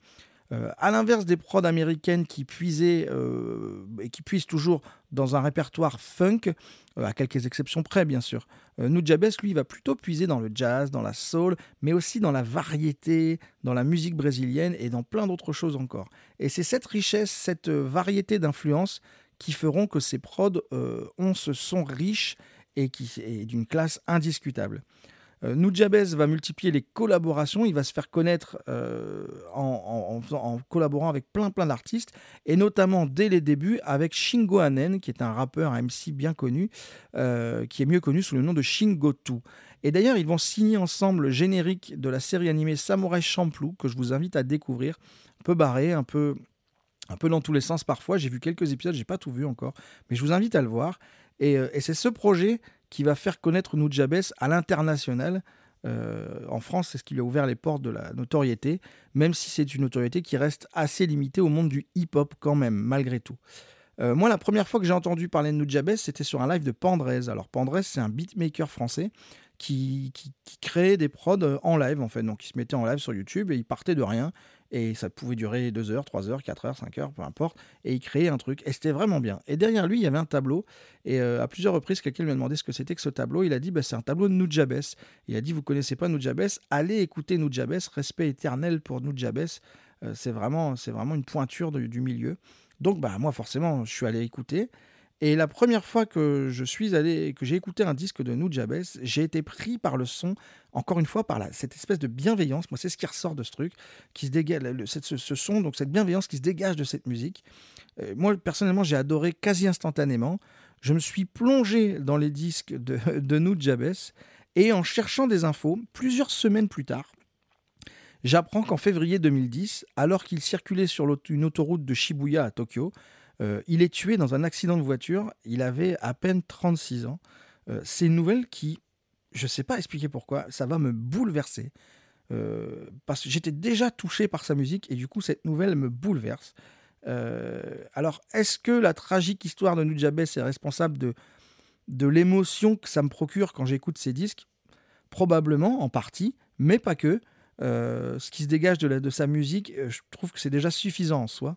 Euh, à l'inverse des prods américaines qui puisaient euh, et qui puisent toujours dans un répertoire funk, euh, à quelques exceptions près bien sûr, euh, Nujabes lui va plutôt puiser dans le jazz, dans la soul, mais aussi dans la variété, dans la musique brésilienne et dans plein d'autres choses encore. Et c'est cette richesse, cette variété d'influences qui feront que ces prods ont ce son riche et qui est d'une classe indiscutable. Euh, Nujabes va multiplier les collaborations, il va se faire connaître euh, en, collaborant avec plein plein d'artistes, et notamment dès les débuts avec Shingo Anen, qui est un rappeur, un MC bien connu, euh, qui est mieux connu sous le nom de Shingotu. Et d'ailleurs, ils vont signer ensemble le générique de la série animée Samurai Champloo, que je vous invite à découvrir, un peu barré, un peu, un peu dans tous les sens parfois. J'ai vu quelques épisodes, j'ai pas tout vu encore, mais je vous invite à le voir. Et, euh, et c'est ce projet qui va faire connaître Nujabes à l'international. Euh, en France, c'est ce qui lui a ouvert les portes de la notoriété, même si c'est une notoriété qui reste assez limitée au monde du hip-hop quand même, malgré tout. Euh, moi, la première fois que j'ai entendu parler de Nujabes, c'était sur un live de Pandrez. Alors Pandrez, c'est un beatmaker français qui, qui, qui créait des prods en live, en fait. Donc, il se mettait en live sur YouTube et il partait de rien. Et ça pouvait durer 2 heures, 3 heures, 4 heures, 5 heures, peu importe. Et il créait un truc. Et c'était vraiment bien. Et derrière lui, il y avait un tableau. Et euh, à plusieurs reprises, quelqu'un lui a demandé ce que c'était que ce tableau. Il a dit bah, c'est un tableau de Nujabes. Il a dit vous connaissez pas Nujabes Allez écouter Nujabes. Respect éternel pour Nujabes. Euh, c'est vraiment, vraiment une pointure de- du milieu. Donc, bah, moi, forcément, je suis allé écouter. Et la première fois que je suis allé, que j'ai écouté un disque de Nujabes, j'ai été pris par le son, encore une fois, par cette espèce de bienveillance. Moi, c'est ce qui ressort de ce truc, qui se dégage, ce, son, donc cette bienveillance qui se dégage de cette musique. Euh, moi, personnellement, j'ai adoré quasi instantanément. Je me suis plongé dans les disques de, de Nujabes et en cherchant des infos, plusieurs semaines plus tard, j'apprends qu'en février 2010, alors qu'il circulait sur une autoroute de Shibuya à Tokyo, euh, il est tué dans un accident de voiture. Il avait à peine 36 ans. Euh, c'est une nouvelle qui, je ne sais pas expliquer pourquoi, ça va me bouleverser. Euh, parce que j'étais déjà touché par sa musique et du coup, cette nouvelle me bouleverse. Alors, est-ce que la tragique histoire de Nujabes est responsable de, de l'émotion que ça me procure quand j'écoute ses disques? Probablement, en partie, mais pas que. Ce qui se dégage de, la- de sa musique, je trouve que c'est déjà suffisant en soi.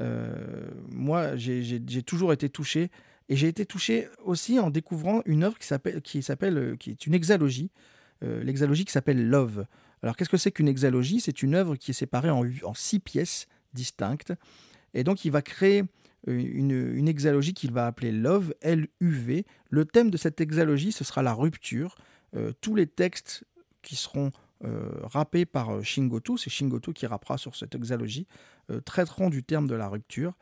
Euh, moi, j'ai- toujours été touché Et j'ai été touché aussi en découvrant une œuvre qui s'appelle, qui euh, qui est une hexalogie, euh, l'exalogie qui s'appelle Love. Alors qu'est-ce que c'est qu'une hexalogie? C'est une œuvre qui est séparée en, six pièces distinctes. Et donc il va créer euh, une, une hexalogie qu'il va appeler Love, L-U-V. Le thème de cette hexalogie, ce sera la rupture. Tous les textes qui seront euh, rappés par euh, Shingoto, c'est Shingoto qui rappera sur cette hexalogie, euh, traiteront du terme de la rupture.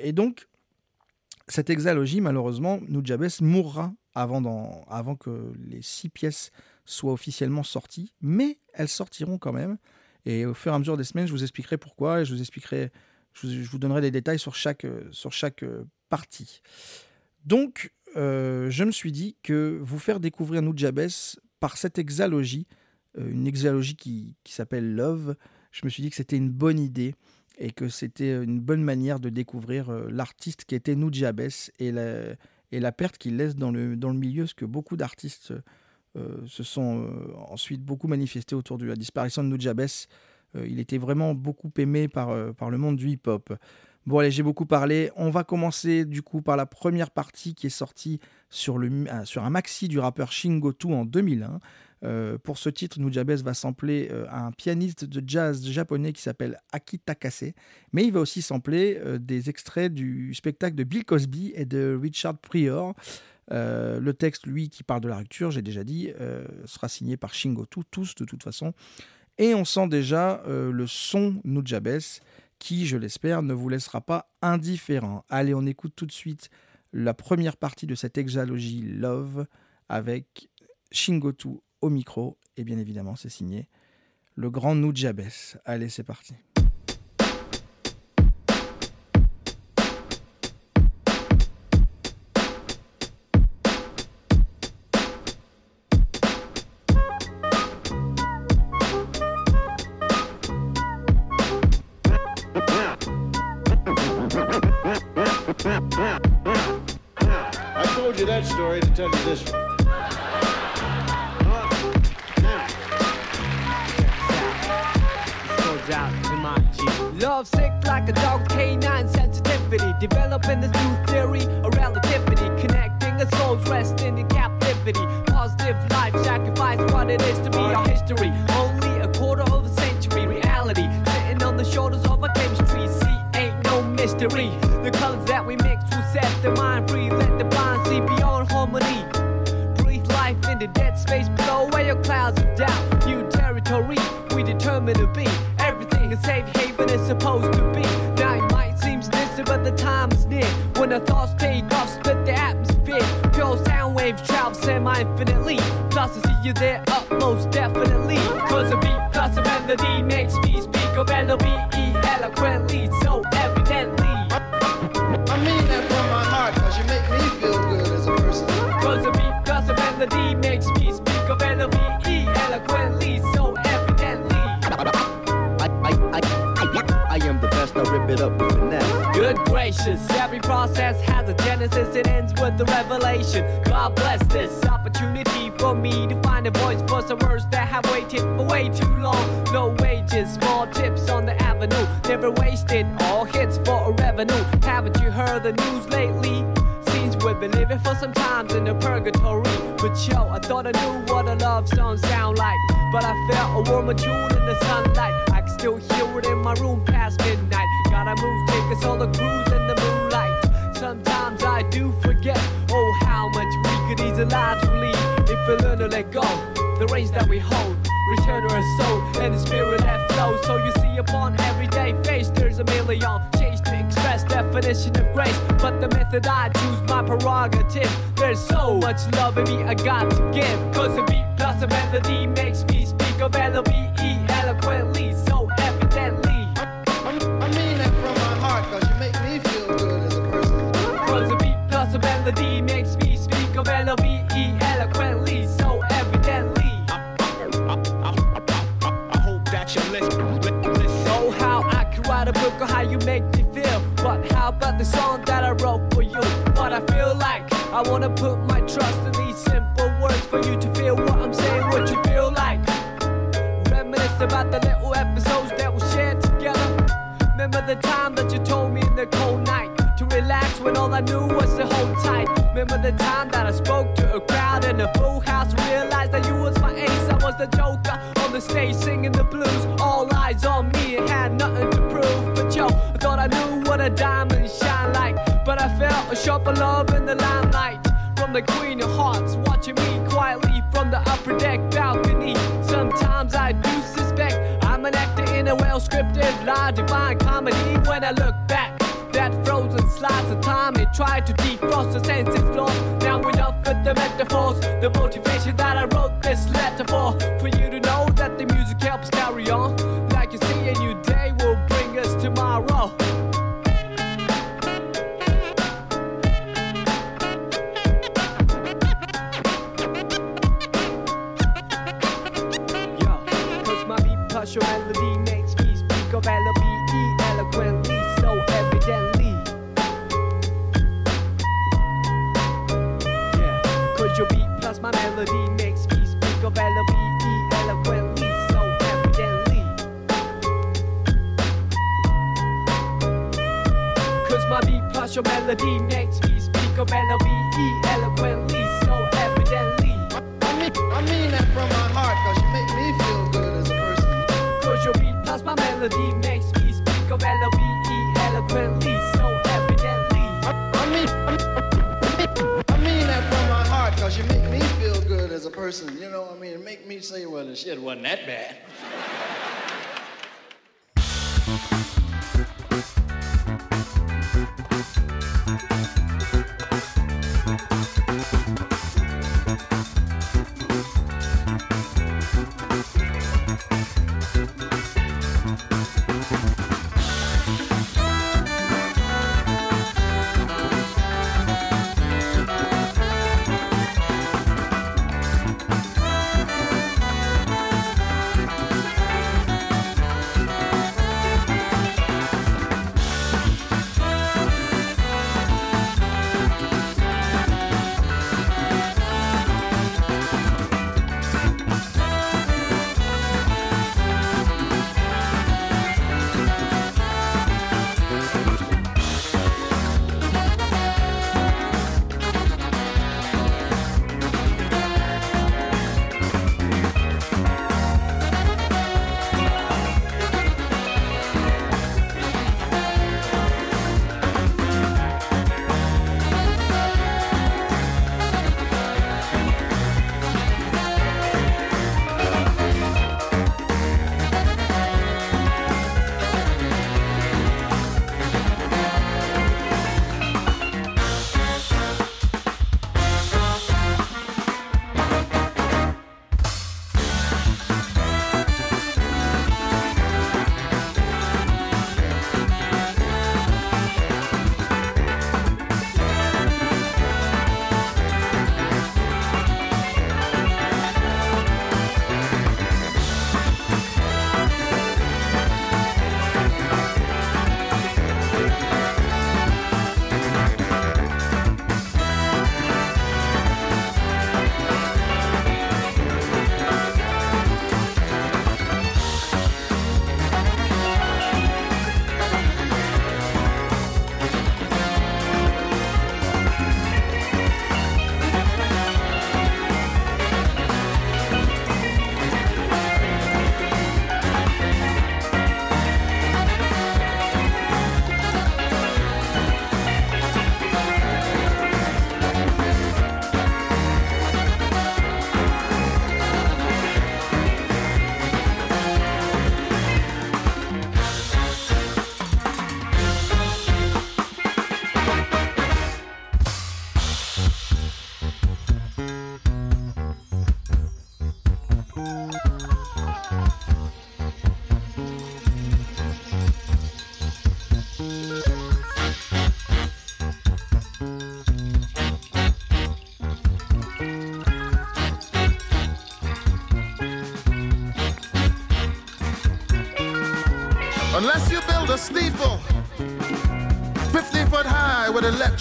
Et donc, cette hexalogie, malheureusement, Nujabes mourra avant, que les six pièces soient officiellement sorties, mais elles sortiront quand même. Et au fur et à mesure des semaines, je vous expliquerai pourquoi et je vous expliquerai, je vous, donnerai des détails sur chaque, sur chaque partie. Donc, je me suis dit que vous faire découvrir Nujabes par cette hexalogie, euh, une hexalogie qui, qui s'appelle Love, je me suis dit que c'était une bonne idée et que c'était une bonne manière de découvrir euh, l'artiste qui était Nujabes et la, et la perte qu'il laisse dans le, dans le milieu, parce que beaucoup d'artistes euh, se sont euh, ensuite beaucoup manifestés autour de la disparition de Nujabes. Euh, il était vraiment beaucoup aimé par, euh, par le monde du hip-hop. Bon allez, j'ai beaucoup parlé. On va commencer du coup par la première partie qui est sortie sur, euh, un maxi du rappeur Shingotu en 2001. Euh, pour ce titre, Nujabes va sampler euh, un pianiste de jazz japonais qui s'appelle Aki Takase, mais il va aussi sampler des extraits du spectacle de Bill Cosby et de Richard Pryor. Le texte, lui, qui parle de la rupture, j'ai déjà dit, sera signé par Shingotu, tous de toute façon. Et on sent déjà le son Nujabes qui, je l'espère, ne vous laissera pas indifférent. Allez, on écoute tout de suite la première partie de cette hexalogie Love avec Shingotu au micro. Et bien évidemment, c'est signé le grand Nujabes. Allez, c'est parti. I felt a warmer tune in the sunlight. I can still hear it in my room past midnight. Gotta move, take us all a cruise in the moonlight. Sometimes I do forget, oh, how much we could easily leave if we learn to let go. The reins that we hold, return to our soul and the spirit that flows. So you see, upon everyday face, there's a million change to express definition of grace. But the method I choose, my prerogative. There's so much love in me I got to give. Cause a beat plus a melody makes me speak of L-O-V-E eloquently, so evidently. I I mean that from my heart, cause you make me feel good as a person. Cause a beat plus a melody makes me speak of L-O-V-E eloquently, so evidently. I hope that you listen. listen. Know how I can write a book on how you make me feel. But how about the song that I wrote for you? What I feel like. I wanna put my trust in these simple words for you to feel what I'm saying, what you feel like. Reminisce about the little episodes that we shared together. Remember the time that you told me in the cold night to relax when all I knew was to hold tight. Remember the time that I spoke to a crowd in a full house, realized that you was my ace. I was the joker on the stage singing the blues. All eyes on me and had nothing to prove. But yo, I thought I knew what a diamond shine like. But I felt a sharper love in the limelight. From the Queen of Hearts, watching me quietly from the upper deck balcony. A well scripted, lie, divine comedy. When I look back, that frozen slice of time, it tried to defrost the senses lost. Now up with the metaphors, the motivation that I wrote this letter for. Plus your melody makes me speak of L-O-V-E eloquently, so evidently. I mean, I mean that from my heart, cause you make me feel good as a person. Cause your beat plus my melody makes me speak of L-O-V-E eloquently, so evidently. I mean, I mean that from my heart, cause you make me feel good as a person. You know what I mean? Make me say, well, the shit wasn't that bad.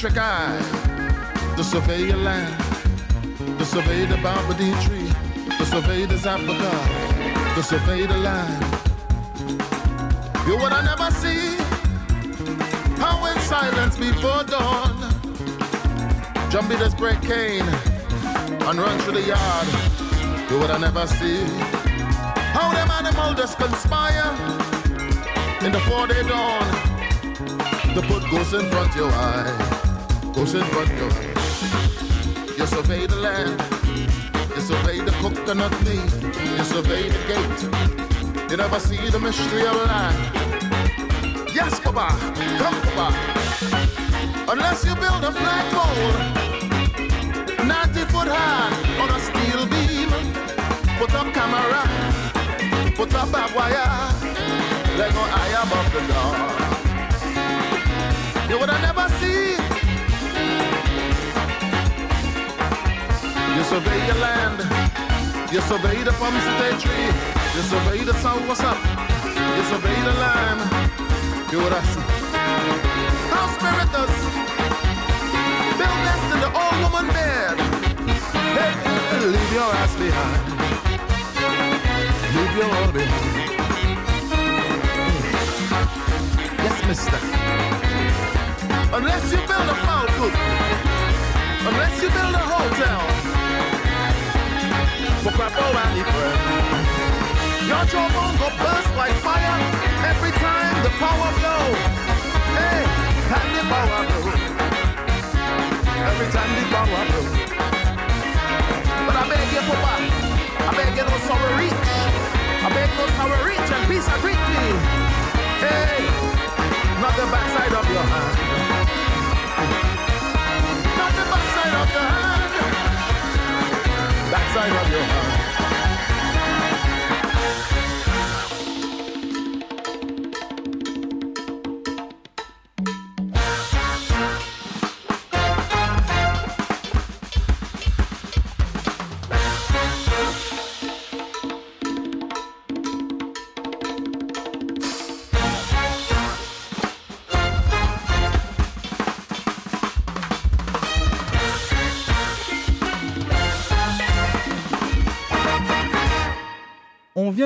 Electric eye to survey your land, to survey the Barbadine tree, to survey the Zapaga, to survey the land. You would I never see how in silence before dawn, Jumpy just break cane and run through the yard. Do what I never see. How them animals just conspire in the four-day dawn to put ghosts in front your eye. In front your. You survey the land. You survey the coconut leaf. You survey the gate. You never see the mystery of life. Yes, Baba, come, Baba. Unless you build a flagpole, 90 foot high on a steel beam, put up camera, put a barbed wire, let go high above the door. You would have never see. Survey your land, you survey the palm tree, you survey the sun, what's up? You survey the lime, you would see. How spirit does build nest in the old woman bed. Hey, leave your ass behind. Leave your all behind. Yes, mister. Unless you build a coop, unless you build a hotel, for Crapo Valley. Your jawbone go burst like fire every time the power blow. Hey, and the power blow. Every time the power blow. But I beg you, Papa, I beg you no sorrow reach. I beg no sorrow reach and peace I greet me. Hey, not the backside of your hand. Not the backside of your hand. side.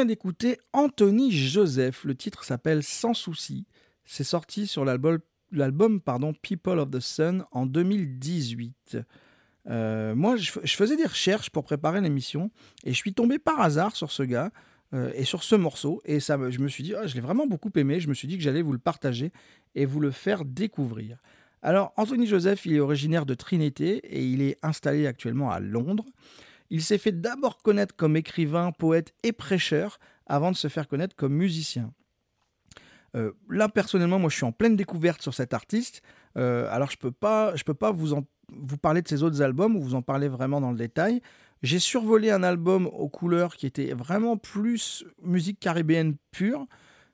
D'écouter Anthony Joseph. Le titre s'appelle Sans souci. C'est sorti sur l'album, People of the Sun en 2018. Euh, moi, je, faisais des recherches pour préparer l'émission et je suis tombé par hasard sur ce gars euh, et sur ce morceau. Et ça, je me suis dit, Ah, je l'ai vraiment beaucoup aimé. Je me suis dit que j'allais vous le partager et vous le faire découvrir. Alors, Anthony Joseph, il est originaire de Trinité et il est installé actuellement à Londres. Il s'est fait d'abord connaître comme écrivain, poète et prêcheur avant de se faire connaître comme musicien. Euh, là, personnellement, moi, je suis en pleine découverte sur cet artiste. Euh, alors, je peux pas, je peux pas vous, vous parler de ses autres albums ou vous en parler vraiment dans le détail. J'ai survolé un album aux couleurs qui était vraiment plus musique caribéenne pure.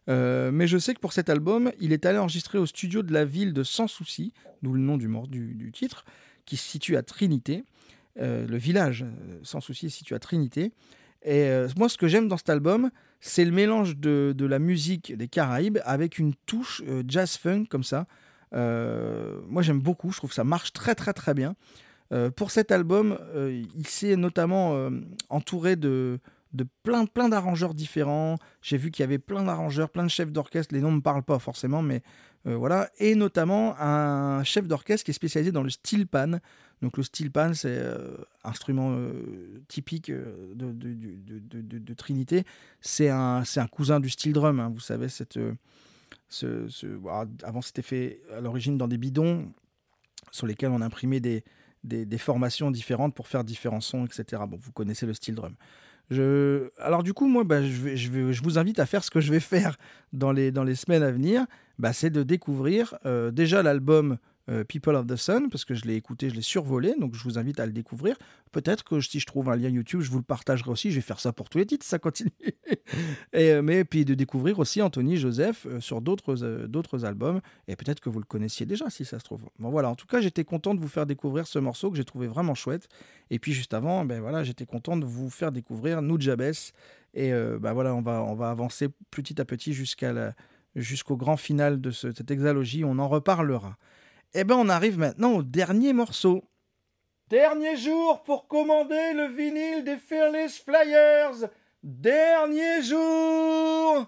Euh, mais je sais que pour cet album, il est allé enregistrer au studio de la ville de Sans Souci, d'où le nom du, du, du titre, qui se situe à Trinité. Euh, le village, euh, Sans Souci, situé à Trinité. Et euh, moi, ce que j'aime dans cet album, c'est le mélange de, la musique des Caraïbes avec une touche jazz funk comme ça. Moi, j'aime beaucoup. Je trouve que ça marche très, très, très bien. Pour cet album, il s'est notamment entouré de, de plein, plein d'arrangeurs différents. J'ai vu qu'il y avait plein d'arrangeurs, plein de chefs d'orchestre. Les noms ne me parlent pas forcément, mais voilà. Et notamment un chef d'orchestre qui est spécialisé dans le steel pan. Donc le steel pan, c'est euh, instrument euh, typique euh, de, Trinité. C'est un, cousin du steel drum. hein. Vous savez, cette, euh, ce, ce- ah, avant c'était fait à l'origine dans des bidons sur lesquels on imprimait des, des, des formations différentes pour faire différents sons, etc. Bon, vous connaissez le steel drum. Alors du coup, moi, bah, je, vous invite à faire ce que je vais faire dans les, dans les semaines à venir. Bah, c'est de découvrir euh, déjà l'album euh, People of the Sun, parce que je l'ai écouté, je l'ai survolé, donc je vous invite à le découvrir. Peut-être que si je trouve un lien YouTube, je vous le partagerai aussi. Je vais faire ça pour tous les titres, ça continue. euh, mais puis de découvrir aussi Anthony Joseph euh, sur d'autres d'autres albums, et peut-être que vous le connaissiez déjà, si ça se trouve. Bon voilà, en tout cas, j'étais content de vous faire découvrir ce morceau que j'ai trouvé vraiment chouette. Et puis juste avant, ben voilà, j'étais content de vous faire découvrir Nujabes. Et ben voilà, on va, on va avancer petit à petit jusqu'à jusqu'au grand final de ce- cette hexalogie. On en reparlera. Et ben on arrive maintenant au dernier morceau. Dernier jour pour commander le vinyle des Fearless Flyers. Dernier jour.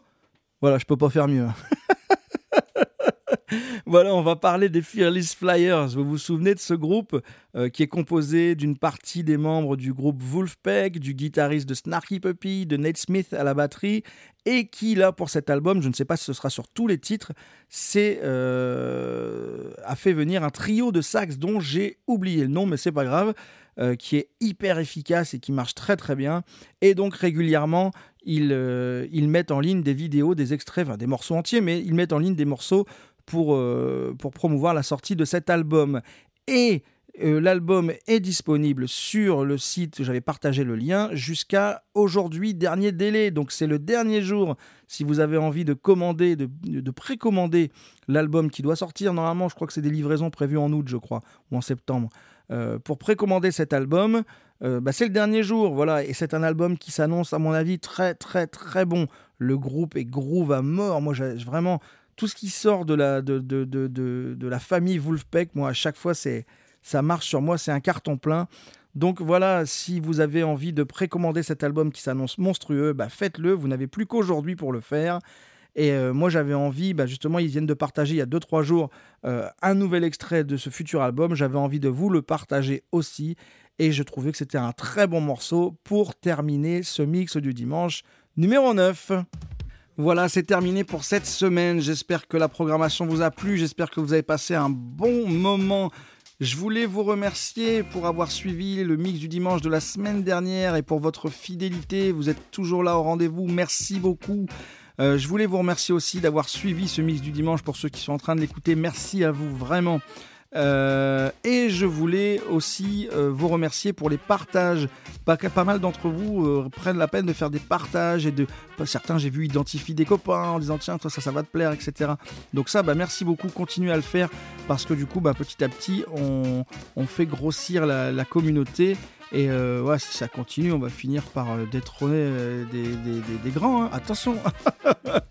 Voilà, je peux pas faire mieux. Voilà, on va parler des Fearless Flyers. Vous vous souvenez de ce groupe euh, qui est composé d'une partie des membres du groupe Wolfpack, du guitariste de Snarky Puppy, de Nate Smith à la batterie, et qui, là, pour cet album, je ne sais pas si ce sera sur tous les titres, c'est, euh, a fait venir un trio de sax dont j'ai oublié le nom, mais c'est pas grave, euh, qui est hyper efficace et qui marche très très bien. Et donc régulièrement, ils, ils mettent en ligne des vidéos, des extraits, enfin des morceaux entiers, mais ils mettent en ligne des morceaux pour, euh, pour promouvoir la sortie de cet album. Et euh, l'album est disponible sur le site, j'avais partagé le lien, jusqu'à aujourd'hui, dernier délai. Donc c'est le dernier jour, si vous avez envie de commander, de, de précommander l'album qui doit sortir. Normalement, je crois que c'est des livraisons prévues en août, je crois, ou en septembre. Euh, pour précommander cet album, bah, c'est le dernier jour, voilà, et c'est un album qui s'annonce, à mon avis, très très très bon. Le groupe est groove à mort. Moi, j'ai vraiment tout ce qui sort de la, de, de, de, de, la famille Wolfpack, moi, à chaque fois, c'est ça marche sur moi, c'est un carton plein. Donc voilà, si vous avez envie de précommander cet album qui s'annonce monstrueux, bah faites-le, vous n'avez plus qu'aujourd'hui pour le faire. Et euh, moi j'avais envie, bah justement ils viennent de partager il y a 2-3 jours euh, un nouvel extrait de ce futur album, j'avais envie de vous le partager aussi. Et je trouvais que c'était un très bon morceau pour terminer ce mix du dimanche numéro 9. Voilà, c'est terminé pour cette semaine. J'espère que la programmation vous a plu. J'espère que vous avez passé un bon moment. Je voulais vous remercier pour avoir suivi le mix du dimanche de la semaine dernière et pour votre fidélité. Vous êtes toujours là au rendez-vous. Merci beaucoup. Euh, je voulais vous remercier aussi d'avoir suivi ce mix du dimanche pour ceux qui sont en train de l'écouter. Merci à vous vraiment. Euh, et je voulais aussi euh, vous remercier pour les partages. Pas, mal d'entre vous euh, prennent la peine de faire des partages et de. Certains, j'ai vu, identifient des copains en disant tiens, toi, ça, ça va te plaire, etc. Donc, ça, bah, merci beaucoup. Continuez à le faire parce que du coup, bah, petit à petit, on, fait grossir la, communauté. Et si ça continue, on va finir par détrôner des grands. hein. Attention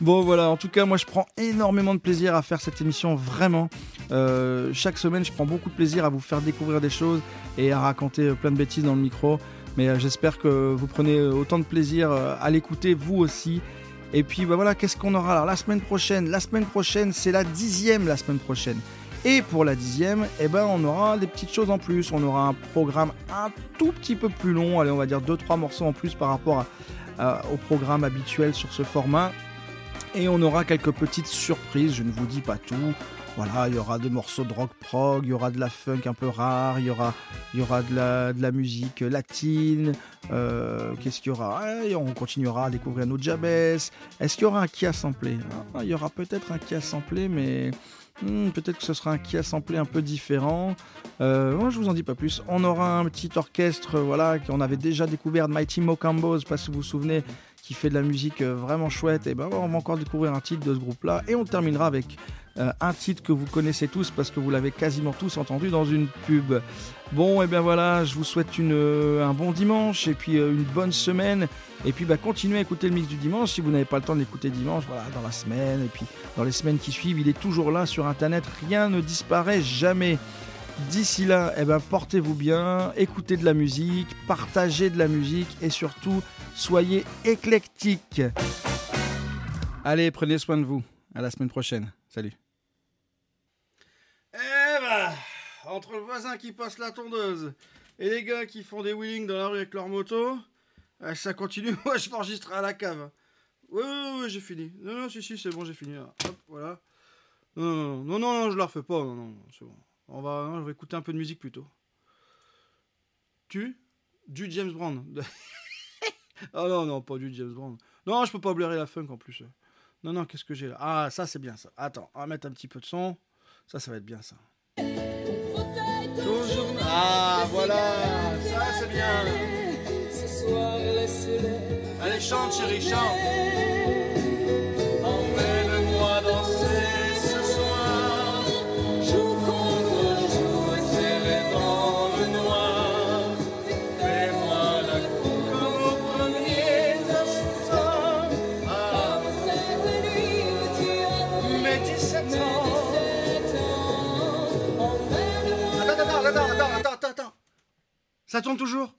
Bon voilà, en tout cas, moi je prends énormément de plaisir à faire cette émission, vraiment. Euh, chaque semaine, je prends beaucoup de plaisir à vous faire découvrir des choses et à raconter euh, plein de bêtises dans le micro. Mais euh, j'espère que vous prenez autant de plaisir à l'écouter, vous aussi. Et puis bah voilà, qu'est-ce qu'on aura? Alors la semaine prochaine La semaine prochaine, c'est la dixième la semaine prochaine. Et pour la dixième, eh ben, on aura des petites choses en plus. On aura un programme un tout petit peu plus long. Allez, on va dire 2-3 morceaux en plus par rapport au programme habituel sur ce format. Et on aura quelques petites surprises. Je ne vous dis pas tout. Voilà, il y aura des morceaux de rock prog, il y aura de la funk un peu rare, il y aura, il y aura de, la, de la musique latine. euh, Qu'est-ce qu'il y aura? On continuera à découvrir nos Jabez. Est-ce qu'il y aura un Kia samplé Ah, Il y aura peut-être un Kia samplé, mais Hmm, peut-être que ce sera un Kia samplé un peu différent. Euh, moi, je vous en dis pas plus. On aura un petit orchestre, voilà, qu'on avait déjà découvert, Mighty Mocambo, je pas si vous vous souvenez, qui fait de la musique euh, vraiment chouette. Et ben, on va encore découvrir un titre de ce groupe-là. Et on terminera avec euh, un titre que vous connaissez tous parce que vous l'avez quasiment tous entendu dans une pub. Bon, et bien voilà, je vous souhaite euh, un bon dimanche et puis une bonne semaine. Et puis bah, continuez à écouter le mix du dimanche si vous n'avez pas le temps de l'écouter dimanche, voilà, dans la semaine. Et puis dans les semaines qui suivent, il est toujours là sur Internet. Rien ne disparaît jamais. D'ici là, eh ben, portez-vous bien, écoutez de la musique, partagez de la musique et surtout, soyez éclectiques. Allez, prenez soin de vous. À la semaine prochaine. Salut. Eh ben, entre le voisin qui passe la tondeuse et les gars qui font des wheelings dans la rue avec leur moto, euh, ça continue. Moi, je m'enregistre à la cave. Ouais, ouais, ouais, j'ai fini. Non, non, si, si, c'est bon, j'ai fini. Hop, voilà. Non, non, non, non, non, je la refais pas. Non, non, c'est bon. On va, je vais écouter un peu de musique plutôt. Tu? Du James Brown. ah non, non, pas du James Brown. Non, je peux pas blairer la funk en plus. Non, non, qu'est-ce que j'ai là? Ah, ça, c'est bien ça. Attends, on va mettre un petit peu de son. Ça, ça va être bien ça. Ah, voilà. Ça, c'est bien. Allez, chante, chérie, chante. Ça tourne toujours